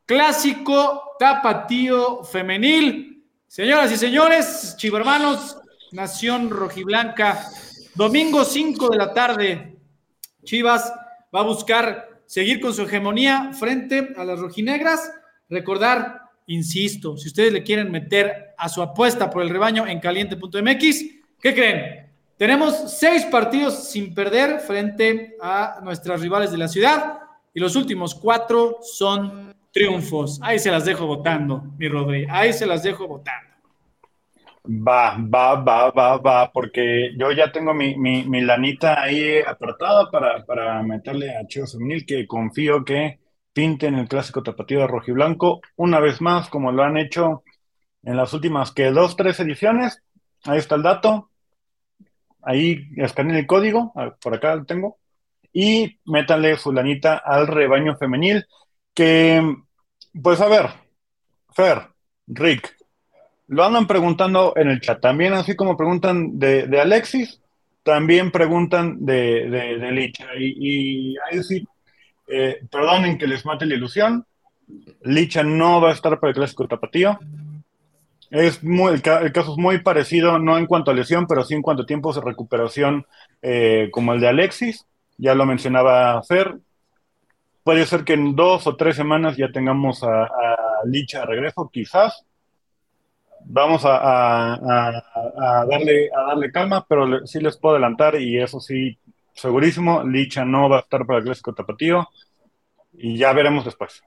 Clásico tapatío femenil. Señoras y señores, chivermanos, Nación Rojiblanca, domingo 5 de la tarde, Chivas va a buscar seguir con su hegemonía frente a las rojinegras. Recordar, insisto, si ustedes le quieren meter a su apuesta por el rebaño en caliente.mx, ¿qué creen? Tenemos seis partidos sin perder frente a nuestras rivales de la ciudad y los últimos cuatro son triunfos. Ahí se las dejo votando, mi Rodri. Ahí se las dejo votando. Va, va, va, va, va, porque yo ya tengo mi, mi, lanita ahí apretada para, para meterle a Chivas Femenil, que confío que pinten el clásico tapatío de rojiblanco una vez más, como lo han hecho en las últimas que dos, tres ediciones. Ahí está el dato. Ahí escaneen el código, por acá lo tengo. Y métanle fulanita al rebaño femenil, que, pues a ver, Fer, Rick, lo andan preguntando en el chat. También, así como preguntan de, Alexis, también preguntan de, de, Licha. Y, ahí sí, eh, perdonen que les mate la ilusión. Licha no va a estar para el clásico tapatío. Es muy, el, caso es muy parecido, no en cuanto a lesión, pero sí en cuanto a tiempos de recuperación, eh, como el de Alexis. Ya lo mencionaba Fer. Puede ser que en dos o tres semanas ya tengamos a, a Licha de regreso, quizás vamos a, darle, a darle calma, pero sí les puedo adelantar y eso sí, segurísimo, Licha no va a estar para el Clásico Tapatío y ya veremos después.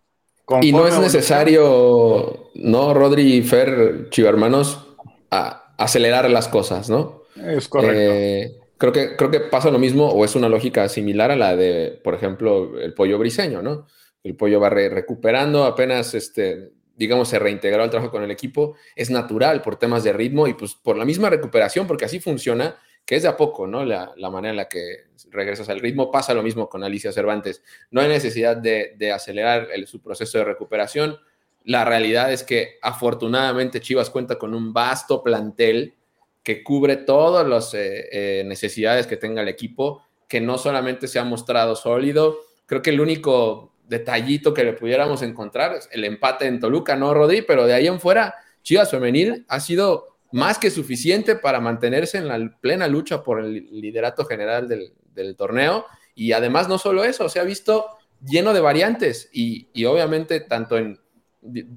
Y no es necesario, ¿no, Rodri y Fer, chivermanos, a acelerar las cosas, ¿no? Es correcto. Eh, creo, que, creo que pasa lo mismo o es una lógica similar a la de, por ejemplo, el pollo briseño, ¿no? El pollo va recuperando apenas este, digamos, se reintegró al trabajo con el equipo, es natural por temas de ritmo y pues por la misma recuperación, porque así funciona, que es de a poco, ¿no? La, manera en la que regresas al ritmo. Pasa lo mismo con Alicia Cervantes. No hay necesidad de, acelerar su proceso de recuperación. La realidad es que afortunadamente Chivas cuenta con un vasto plantel que cubre todas las eh, eh, necesidades que tenga el equipo, que no solamente se ha mostrado sólido. Creo que el único detallito que le pudiéramos encontrar, el empate en Toluca, no Rodri, pero de ahí en fuera, Chivas Femenil ha sido más que suficiente para mantenerse en la plena lucha por el liderato general del, torneo. Y además no solo eso, se ha visto lleno de variantes y, obviamente tanto en,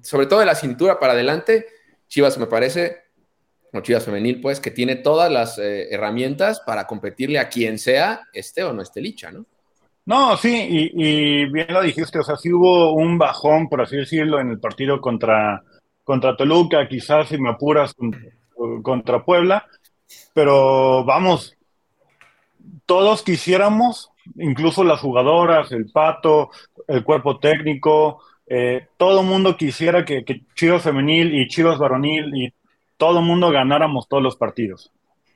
sobre todo de la cintura para adelante, Chivas me parece, o Chivas Femenil, pues, que tiene todas las eh, herramientas para competirle a quien sea, esté o no esté licha, ¿no? No, sí, y, bien lo dijiste, o sea, sí hubo un bajón, por así decirlo, en el partido contra, contra Toluca, quizás si me apuras contra Puebla, pero vamos, todos quisiéramos, incluso las jugadoras, el pato, el cuerpo técnico, eh, todo mundo quisiera que, que Chivas femenil y Chivas varonil y todo mundo ganáramos todos los partidos.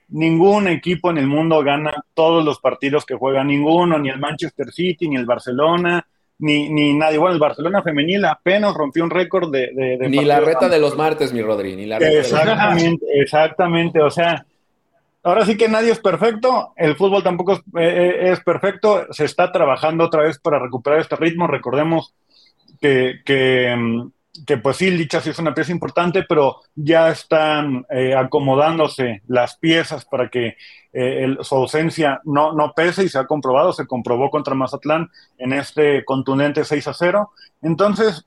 Ningún equipo en el mundo gana todos los partidos que juega, ninguno, ni el Manchester City, ni el Barcelona, ni, ni nadie. Bueno, el Barcelona femenil apenas rompió un récord de... ni la reta de los martes, mi Rodri, ni la reta Exactamente, exactamente, o sea, ahora sí que nadie es perfecto, el fútbol tampoco es, eh, es, perfecto, se está trabajando otra vez para recuperar este ritmo, recordemos que, que mm, que pues sí, Licha sí es una pieza importante, pero ya están eh, acomodándose las piezas para que eh, su ausencia no, no pese y se ha comprobado, se comprobó contra Mazatlán en este contundente 6 a 0. Entonces,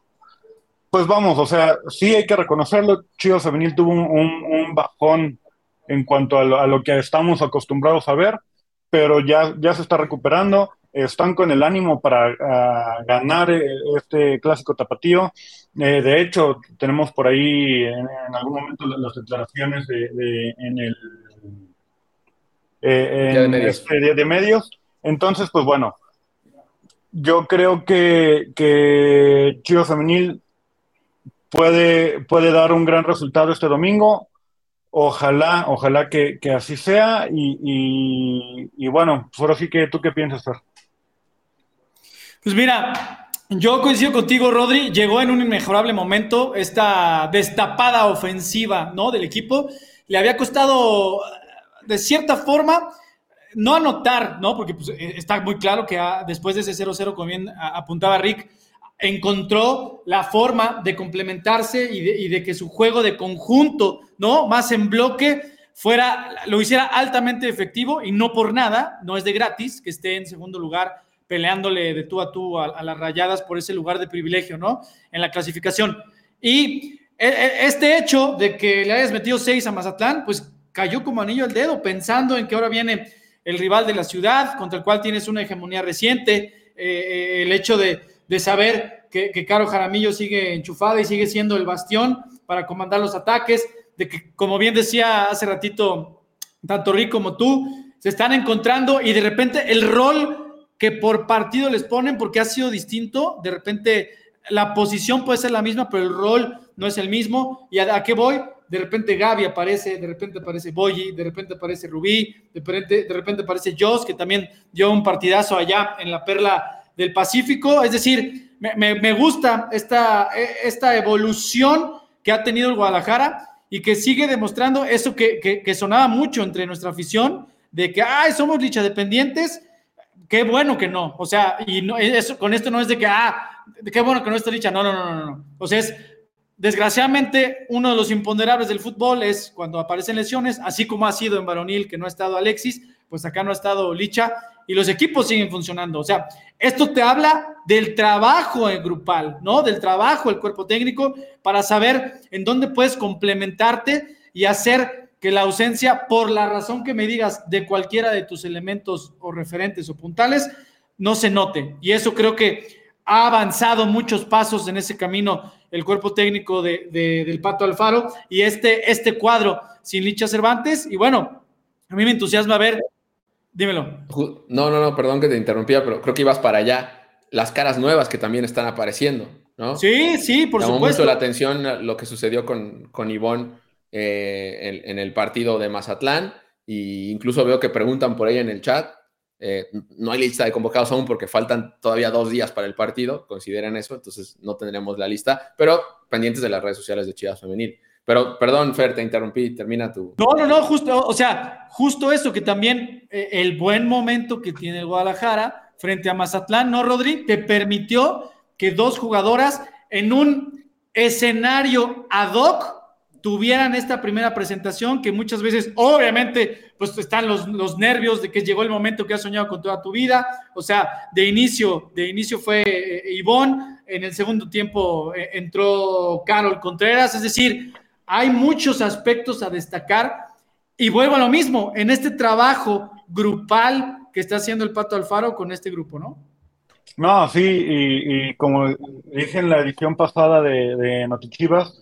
pues vamos, o sea, sí hay que reconocerlo, Chivas Femenil tuvo un, bajón en cuanto a lo, que estamos acostumbrados a ver, pero ya, ya se está recuperando. están con el ánimo para ah, ganar eh, este clásico tapatío. Eh, de hecho, tenemos por ahí en, algún momento las declaraciones de, en el eh, en este día de medios. Entonces, pues bueno, yo creo que, que Chivas Femenil puede, puede dar un gran resultado este domingo. Ojalá, ojalá que, así sea. Y, y, bueno, por así que tú qué piensas, Fer? Pues mira, yo coincido contigo, Rodri. Llegó en un inmejorable momento esta destapada ofensiva ¿no? del equipo. Le había costado, de cierta forma, no anotar, ¿no? Porque pues, eh, está muy claro que ah, después de ese 0-0, como bien apuntaba Rick, encontró la forma de complementarse y de, que su juego de conjunto, ¿no? Más en bloque, fuera, lo hiciera altamente efectivo y no por nada, no es de gratis que esté en segundo lugar peleándole de tú a tú a, las rayadas por ese lugar de privilegio, ¿no? En la clasificación. Y e, e, este hecho de que le hayas metido seis a Mazatlán, pues cayó como anillo al dedo, pensando en que ahora viene el rival de la ciudad, contra el cual tienes una hegemonía reciente, eh, eh, el hecho de, saber que, que, Caro Jaramillo sigue enchufada y sigue siendo el bastión para comandar los ataques, de que, como bien decía hace ratito, tanto Rick como tú, se están encontrando y de repente el rol que por partido les ponen porque ha sido distinto. De repente la posición puede ser la misma, pero el rol no es el mismo. ¿Y a, qué voy? De repente Gaby aparece, de repente aparece Boyi, de repente aparece Rubí, de repente, de repente aparece Joss, que también dio un partidazo allá en la perla del Pacífico. Es decir, me, gusta esta, esta evolución que ha tenido el Guadalajara y que sigue demostrando eso que, que sonaba mucho entre nuestra afición, de que, ay, somos licha dependientes Qué bueno que no. O sea, y no, eso, con esto no es de que, ah, qué bueno que no está dicha. No, no, no, no, no. O sea, es, desgraciadamente, uno de los imponderables del fútbol es cuando aparecen lesiones, así como ha sido en Varonil, que no ha estado Alexis, pues acá no ha estado Licha, y los equipos siguen funcionando. O sea, esto te habla del trabajo grupal, ¿no? Del trabajo del cuerpo técnico para saber en dónde puedes complementarte y hacer que la ausencia, por la razón que me digas, de cualquiera de tus elementos o referentes o puntales, no se note. Y eso creo que ha avanzado muchos pasos en ese camino el cuerpo técnico de, del Pato Alfaro y este, este cuadro sin Licha Cervantes. Y bueno, a mí me entusiasma ver, dímelo. No, no, no, perdón que te interrumpía, pero creo que ibas para allá. Las caras nuevas que también están apareciendo, ¿no? Sí, sí, por Llamó supuesto. mucho la atención lo que sucedió con, con Ivonne eh, en, el partido de Mazatlán. E incluso veo que preguntan por ahí en el chat. Eh, no hay lista de convocados aún porque faltan todavía dos días para el partido, consideren eso, entonces no tendremos la lista, pero pendientes de las redes sociales de Chivas Femenil. Pero, perdón, Fer, te interrumpí, termina tu... No, no, no, justo, o sea, justo eso, que también eh, el buen momento que tiene el Guadalajara frente a Mazatlán, ¿no, Rodri? Te permitió que dos jugadoras en un escenario ad hoc tuvieran esta primera presentación, que muchas veces, obviamente, pues están los, los, nervios de que llegó el momento que has soñado con toda tu vida. O sea, de inicio, de inicio fue eh, Ivonne, en el segundo tiempo eh, entró Carol Contreras, es decir, hay muchos aspectos a destacar. Y vuelvo a lo mismo, en este trabajo grupal que está haciendo el Pato Alfaro con este grupo, ¿no? No, sí, y, como dije en la edición pasada de, de Notichivas,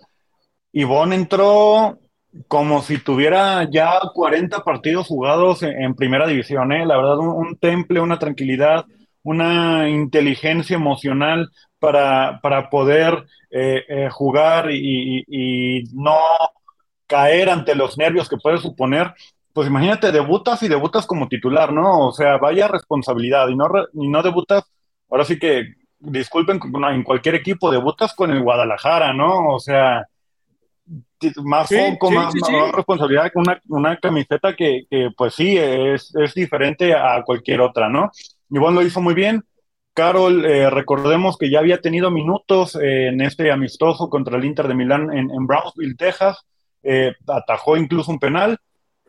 Ivonne entró como si tuviera ya 40 partidos jugados en, primera división, ¿eh? La verdad, un, temple, una tranquilidad, una inteligencia emocional para, para poder eh, eh, jugar y, no caer ante los nervios que puede suponer. Pues imagínate, debutas y debutas como titular, ¿no? O sea, vaya responsabilidad y no, y no debutas, ahora sí que, disculpen, en cualquier equipo, debutas con el Guadalajara, ¿no? O sea, más foco, más, responsabilidad que una, una camiseta que, que, pues sí, es, es, diferente a cualquier otra, ¿no? Ivonne lo hizo muy bien. Carol, eh, recordemos que ya había tenido minutos en este amistoso contra el Inter de Milán en, en Brownsville, Texas. Eh, atajó incluso un penal.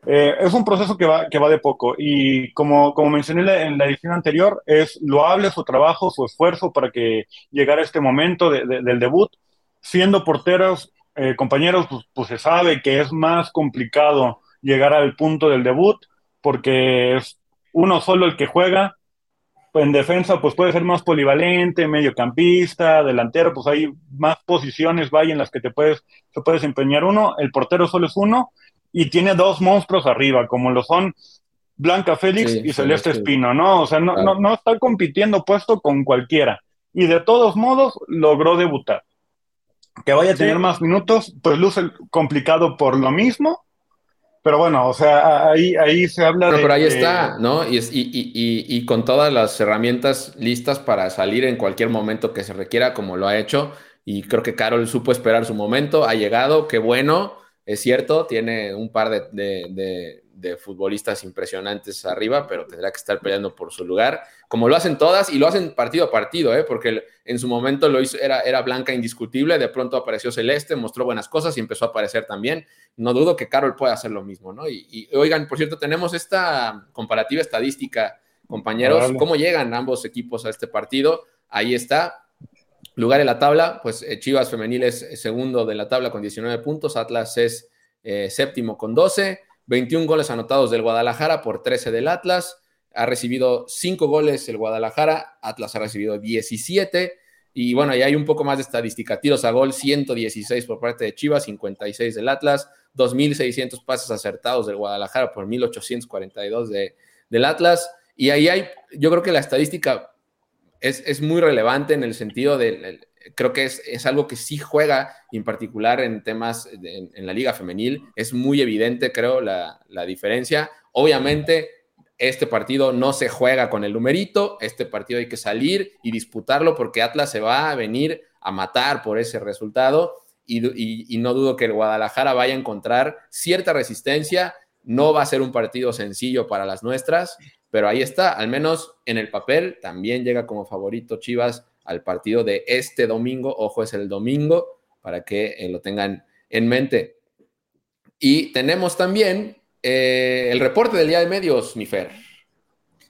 Eh, es un proceso que va, que va de poco y como, como mencioné en la edición anterior, es loable su trabajo, su esfuerzo para que llegara este momento del debut. Siendo porteros, eh, compañeros, pues, pues, se sabe que es más complicado llegar al punto del debut porque es uno solo el que juega. En defensa pues puede ser más polivalente, mediocampista, delantero, pues hay más posiciones, vaya, en las que te puedes, te puedes empeñar uno, el portero solo es uno y tiene dos monstruos arriba, como lo son Blanca Félix y Celeste Espino, ¿no? O sea, no, no, no está compitiendo puesto con cualquiera. Y de todos modos logró debutar. Que vaya a tener más minutos, pues luce complicado por lo mismo, pero bueno, o sea, ahí, ahí se habla de... Pero ahí está, ¿no? Y, y, y, y, con todas las herramientas listas para salir en cualquier momento que se requiera, como lo ha hecho. Y creo que Carol supo esperar su momento, ha llegado, qué bueno, es cierto, tiene un par de de futbolistas impresionantes arriba, pero tendrá que estar peleando por su lugar, como lo hacen todas y lo hacen partido a partido, ¿eh? porque en su momento lo hizo, era, era Blanca indiscutible, de pronto apareció Celeste, mostró buenas cosas y empezó a aparecer también. No dudo que Carol pueda hacer lo mismo, ¿no? Y, oigan, por cierto, tenemos esta comparativa estadística, compañeros, cómo llegan ambos equipos a este partido. Ahí está, lugar en la tabla, pues eh, Chivas Femenil es segundo de la tabla con 19 puntos, Atlas es eh, séptimo con 12. 21 goles anotados del Guadalajara por 13 del Atlas. Ha recibido 5 goles el Guadalajara, Atlas ha recibido 17. Y bueno, ahí hay un poco más de estadística. Tiros a gol, 116 por parte de Chivas, 56 del Atlas, 2.600 pases acertados del Guadalajara por 1.842 de, del Atlas. Y ahí hay, yo creo que la estadística es, es muy relevante en el sentido de, creo que es, algo que sí juega, en particular en temas en, la liga femenil. Es muy evidente, creo, la, diferencia. Obviamente, este partido no se juega con el numerito, este partido hay que salir y disputarlo porque Atlas se va a venir a matar por ese resultado y, y no dudo que el Guadalajara vaya a encontrar cierta resistencia. No va a ser un partido sencillo para las nuestras, pero ahí está, al menos en el papel, también llega como favorito Chivas al partido de este domingo. Ojo, es el domingo para que eh, lo tengan en mente. Y tenemos también eh, el reporte del día de medios, Mifer.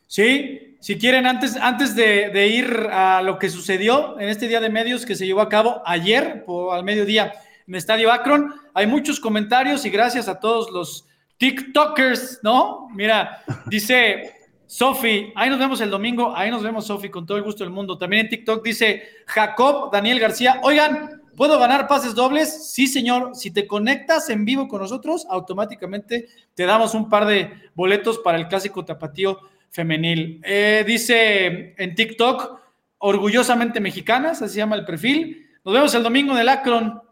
Sí, si quieren, antes, antes de, ir a lo que sucedió en este día de medios que se llevó a cabo ayer al mediodía en Estadio Akron, hay muchos comentarios y gracias a todos los TikTokers, ¿no? Mira, dice Sofi, ahí nos vemos el domingo, ahí nos vemos, Sofi, con todo el gusto del mundo. También en TikTok dice Jacob Daniel García, oigan, ¿puedo ganar pases dobles? Sí, señor, si te conectas en vivo con nosotros, automáticamente te damos un par de boletos para el clásico tapatío femenil. Eh, dice en TikTok, orgullosamente mexicanas, así se llama el perfil. Nos vemos el domingo en el Akron,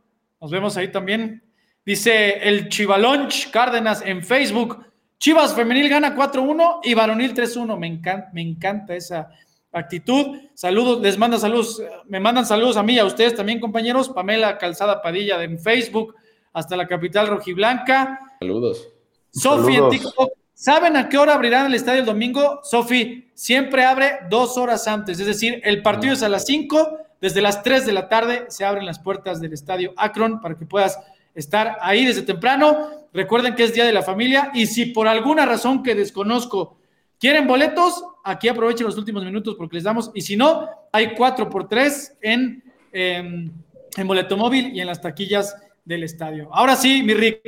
nos vemos ahí también. Dice el Chivalonch Cárdenas en Facebook. Chivas femenil gana 4-1 y varonil 3-1. Me encanta, me encanta esa actitud. Saludos, les manda saludos, me mandan saludos a mí y a ustedes también, compañeros. Pamela Calzada Padilla en Facebook, hasta la capital rojiblanca. Saludos. Sofi en TikTok. ¿Saben a qué hora abrirán el estadio el domingo? Sofi, siempre abre dos horas antes, es decir, el partido es a las 5, desde las 3 de la tarde se abren las puertas del estadio Akron para que puedas estar ahí desde temprano. Recuerden que es Día de la Familia y si por alguna razón que desconozco quieren boletos, aquí aprovechen los últimos minutos porque les damos. Y si no, hay cuatro por tres en, en, Boleto Móvil y en las taquillas del estadio. Ahora sí, mi Rick,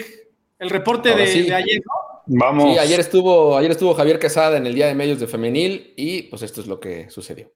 el reporte de, ayer, Vamos. Sí, ayer estuvo, ayer estuvo Javier Quesada en el Día de Medios de Femenil y pues esto es lo que sucedió.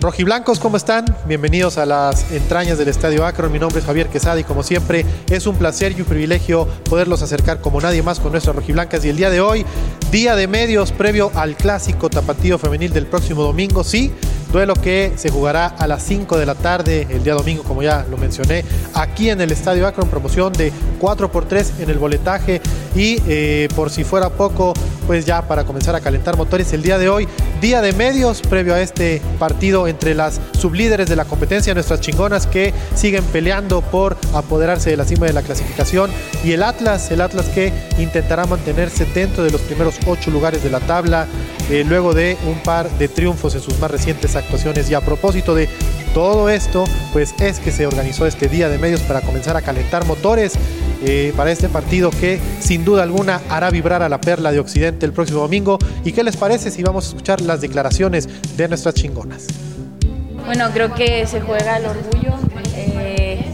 Rojiblancos, ¿cómo están? Bienvenidos a las entrañas del Estadio Akron. Mi nombre es Javier Quesada y como siempre es un placer y un privilegio poderlos acercar como nadie más con nuestras rojiblancas. Y el día de hoy, día de medios previo al clásico tapatío femenil del próximo domingo, sí, duelo que se jugará a las 5 de la tarde el día domingo, como ya lo mencioné, aquí en el Estadio Akron, promoción de 4x3 en el boletaje y eh, por si fuera poco, pues ya para comenzar a calentar motores el día de hoy, día de medios previo a este partido entre las sublíderes de la competencia, nuestras chingonas que siguen peleando por apoderarse de la cima de la clasificación y el Atlas, el Atlas que intentará mantenerse dentro de los primeros ocho lugares de la tabla eh, luego de un par de triunfos en sus más recientes actuaciones y a propósito de todo esto, pues es que se organizó este día de medios para comenzar a calentar motores eh, para este partido que sin duda alguna hará vibrar a la perla de Occidente el próximo domingo. ¿Y qué les parece si vamos a escuchar las declaraciones de nuestras chingonas? Bueno, creo que se juega el orgullo. Eh,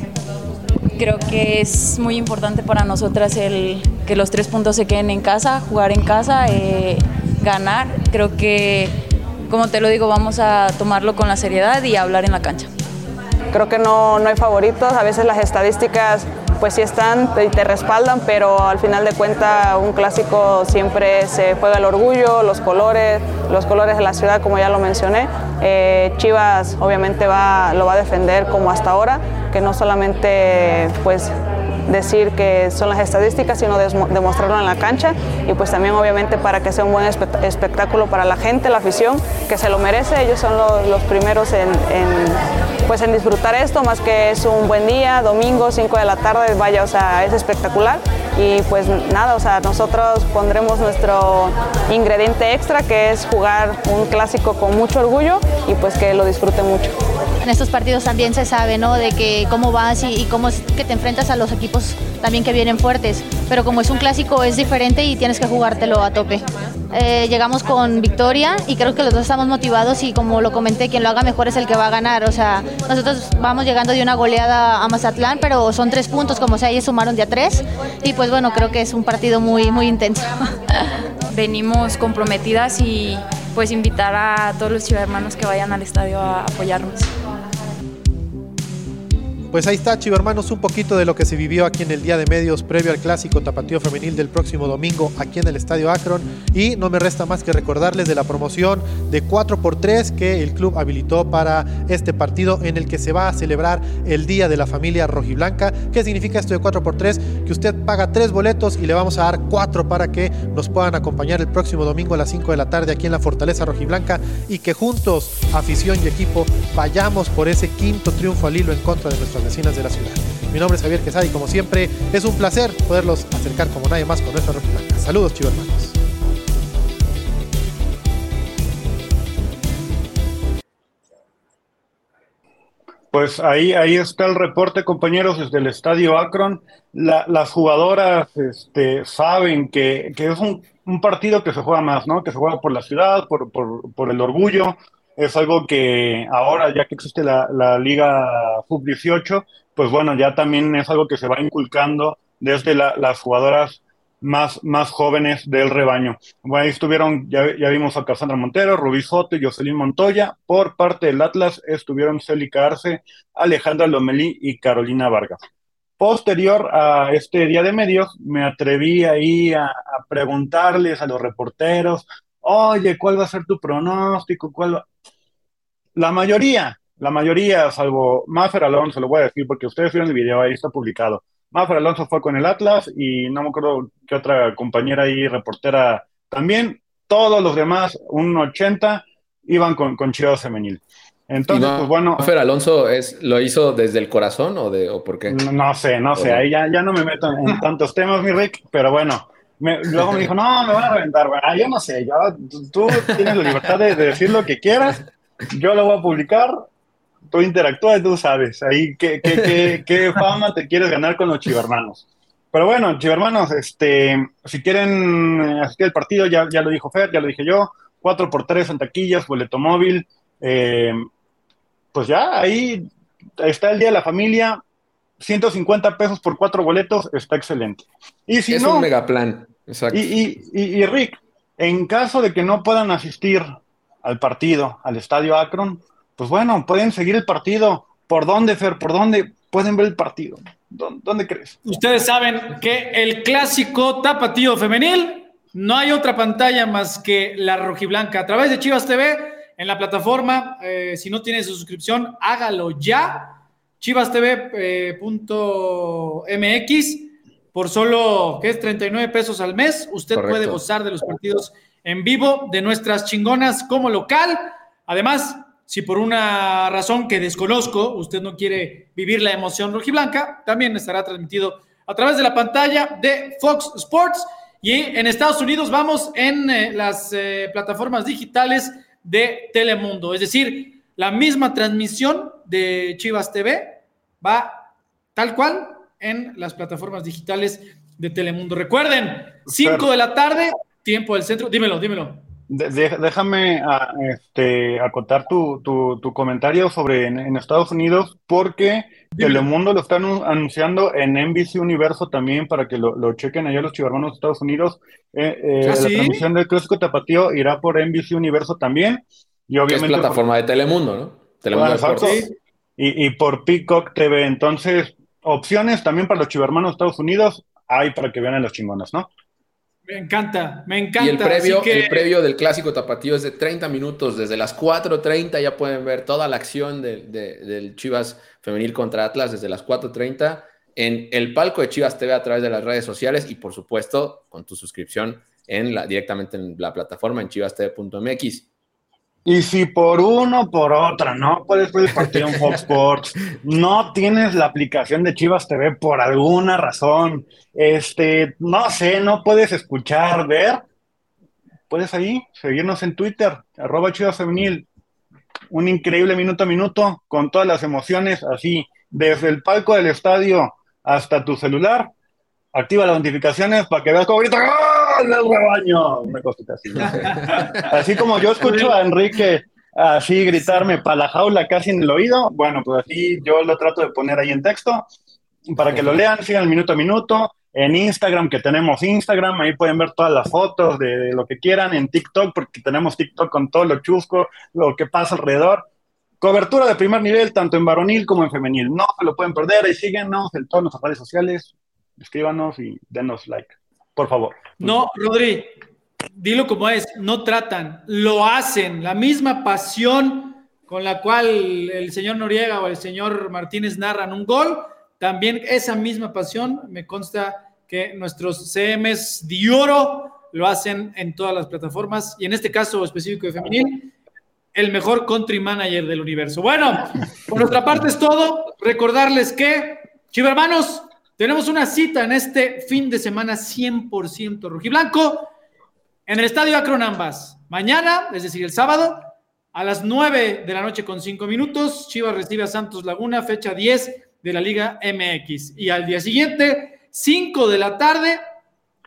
creo que es muy importante para nosotras el que los tres puntos se queden en casa, jugar en casa, eh, ganar. Creo que como te lo digo, vamos a tomarlo con la seriedad y hablar en la cancha. Creo que no, no hay favoritos, a veces las estadísticas pues sí están y te respaldan, pero al final de cuentas un clásico siempre se juega el orgullo, los colores, los colores de la ciudad, como ya lo mencioné. Eh, Chivas obviamente va, lo va a defender como hasta ahora, que no solamente pues decir que son las estadísticas, sino demostrarlo en la cancha. Y pues también obviamente para que sea un buen espectáculo para la gente, la afición, que se lo merece, ellos son los, primeros en, pues en disfrutar esto, más que es un buen día, domingo, 5 de la tarde, vaya, o sea, es espectacular y pues nada, o sea, nosotros pondremos nuestro ingrediente extra que es jugar un clásico con mucho orgullo y pues que lo disfrute mucho. En estos partidos también se sabe, ¿no? De que cómo vas y, cómo es que te enfrentas a los equipos también que vienen fuertes. Pero como es un clásico es diferente y tienes que jugártelo a tope. Eh, llegamos con victoria y creo que los dos estamos motivados y como lo comenté, quien lo haga mejor es el que va a ganar. O sea, nosotros vamos llegando de una goleada a Mazatlán, pero son tres puntos, como sea, ellos sumaron de tres. Y pues bueno, creo que es un partido muy, muy intenso. Venimos comprometidas y pues invitar a todos los hermanos que vayan al estadio a apoyarnos. Pues ahí está, Chivo Hermanos, un poquito de lo que se vivió aquí en el Día de Medios previo al clásico tapatío femenil del próximo domingo aquí en el Estadio Akron. Y no me resta más que recordarles de la promoción de 4x3 que el club habilitó para este partido en el que se va a celebrar el Día de la Familia Rojiblanca. ¿Qué significa esto de 4x3? Que usted paga tres boletos y le vamos a dar cuatro para que nos puedan acompañar el próximo domingo a las 5 de la tarde aquí en la Fortaleza Rojiblanca y que juntos, afición y equipo, vayamos por ese quinto triunfo al hilo en contra de nuestra vecinas de la ciudad. Mi nombre es Javier Quesada y como siempre es un placer poderlos acercar como nadie más con nuestra Blanca. Saludos, chicos hermanos. Pues ahí, ahí está el reporte, compañeros, desde el Estadio Akron. las jugadoras este, saben que, es un, partido que se juega más, ¿no? Que se juega por la ciudad, por, por, por el orgullo, es algo que ahora, ya que existe la, la Liga Sub-18, pues bueno, ya también es algo que se va inculcando desde las jugadoras más, más jóvenes del rebaño. Bueno, ahí estuvieron, ya, ya vimos a Cassandra Montero, Rubí Soto y Jocelyn Montoya. Por parte del Atlas estuvieron Célica Arce, Alejandra Lomelí y Carolina Vargas. Posterior a este día de medios, me atreví ahí a, preguntarles a los reporteros, oye, ¿cuál va a ser tu pronóstico? ¿Cuál La mayoría, la mayoría, salvo Maffer Alonso, lo voy a decir porque ustedes vieron el video, ahí está publicado. Maffer Alonso fue con el Atlas y no me acuerdo qué otra compañera ahí, reportera también. Todos los demás, un 80, iban con, con Chivas Femenil. Entonces, pues bueno. ¿Maffer Alonso es, lo hizo desde el corazón o, de, o por qué? No, sé, no sé. Ahí ya, ya no me meto en tantos temas, mi Rick, pero bueno luego me dijo, no, me van a reventar. Ah, yo no sé, yo, tú tienes la libertad de, decir lo que quieras, yo lo voy a publicar, tú interactúas y tú sabes ahí qué, qué, qué, fama te quieres ganar con los chivermanos. Pero bueno, chivermanos, este, si quieren asistir al partido, ya, ya lo dijo Fer, ya lo dije yo, 4 por 3 en taquillas, boleto móvil, eh, pues ya ahí está el Día de la Familia, 150 pesos por cuatro boletos está excelente. Y si es no, un megaplan, exacto. Y, y, Rick, en caso de que no puedan asistir al partido, al estadio Akron, pues bueno, pueden seguir el partido. ¿Por dónde, Fer? ¿Por dónde pueden ver el partido? ¿Dónde, crees? Ustedes saben que el clásico tapatío femenil, no hay otra pantalla más que la rojiblanca. A través de Chivas TV, en la plataforma, eh, si no tiene su suscripción, hágalo ya chivastv.mx por solo, ¿qué es? 39 pesos al mes. Usted puede gozar de los partidos en vivo de nuestras chingonas como local. Además, si por una razón que desconozco usted no quiere vivir la emoción rojiblanca, también estará transmitido a través de la pantalla de Fox Sports. Y en Estados Unidos vamos en eh, las eh, plataformas digitales de Telemundo. Es decir, la misma transmisión de Chivas TV va tal cual en las plataformas digitales de Telemundo. Recuerden, 5 de la tarde, tiempo del centro. Dímelo, dímelo. déjame ah, este, acotar tu, tu, comentario sobre en, Estados Unidos, porque Telemundo lo están anunciando en NBC Universo también para que lo, lo chequen allá los chivarmanos de Estados Unidos. Eh, eh, ¿Ah, la transmisión del Clásico Tapatío irá por NBC Universo también. Y obviamente. Es plataforma de Telemundo, ¿no? Telemundo y, y, por Peacock TV. Entonces, opciones también para los chivermanos de Estados Unidos hay para que vean a los chingones, ¿no? Me encanta, me encanta. Y el previo, el previo del clásico tapatío es de 30 minutos. Desde las 4.30 ya pueden ver toda la acción del Chivas femenil contra Atlas desde las 4.30 en el palco de Chivas TV a través de las redes sociales y por supuesto con tu suscripción en la, directamente en la plataforma en chivastv.mx. Y si por uno por otra no puedes ver el partido en Fox Sports, no tienes la aplicación de Chivas TV por alguna razón, este, no sé, no puedes escuchar, ver, puedes ahí seguirnos en Twitter, arroba Chivas Femenil, un increíble minuto a minuto con todas las emociones, así, desde el palco del estadio hasta tu celular, activa las notificaciones para que veas cómo grita ¡Gol del rebaño! Así. como yo escucho a Enrique así gritarme para la jaula casi en el oído, bueno, pues así yo lo trato de poner ahí en texto para que lo lean, sigan minuto a minuto. En Instagram, que tenemos Instagram, ahí pueden ver todas las fotos de, lo que quieran. En TikTok, porque tenemos TikTok con todo lo chusco, lo que pasa alrededor. Cobertura de primer nivel, tanto en varonil como en femenil. No se lo pueden perder. Ahí síguenos en todas nuestras redes sociales escríbanos y denos like, por favor. No, Rodri, dilo como es, no tratan, lo hacen, la misma pasión con la cual el señor Noriega o el señor Martínez narran un gol, también esa misma pasión, me consta que nuestros CMs de oro lo hacen en todas las plataformas y en este caso específico de femenil, el mejor country manager del universo. Bueno, por nuestra parte es todo. Recordarles que, chivermanos, tenemos una cita en este fin de semana 100% rojiblanco en el Estadio Akron Ambas. Mañana, es decir, el sábado, a las 9 de la noche con 5 minutos, Chivas recibe a Santos Laguna, fecha 10 de la Liga MX. Y al día siguiente, 5 de la tarde,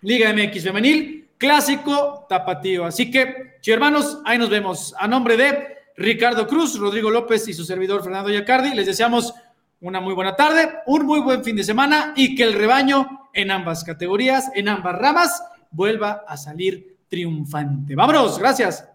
Liga MX Femenil, clásico tapatío. Así que, hermanos, ahí nos vemos. A nombre de Ricardo Cruz, Rodrigo López y su servidor Fernando Yacardi, les deseamos una muy buena tarde, un muy buen fin de semana y que el rebaño en ambas categorías, en ambas ramas, vuelva a salir triunfante. Vámonos, gracias.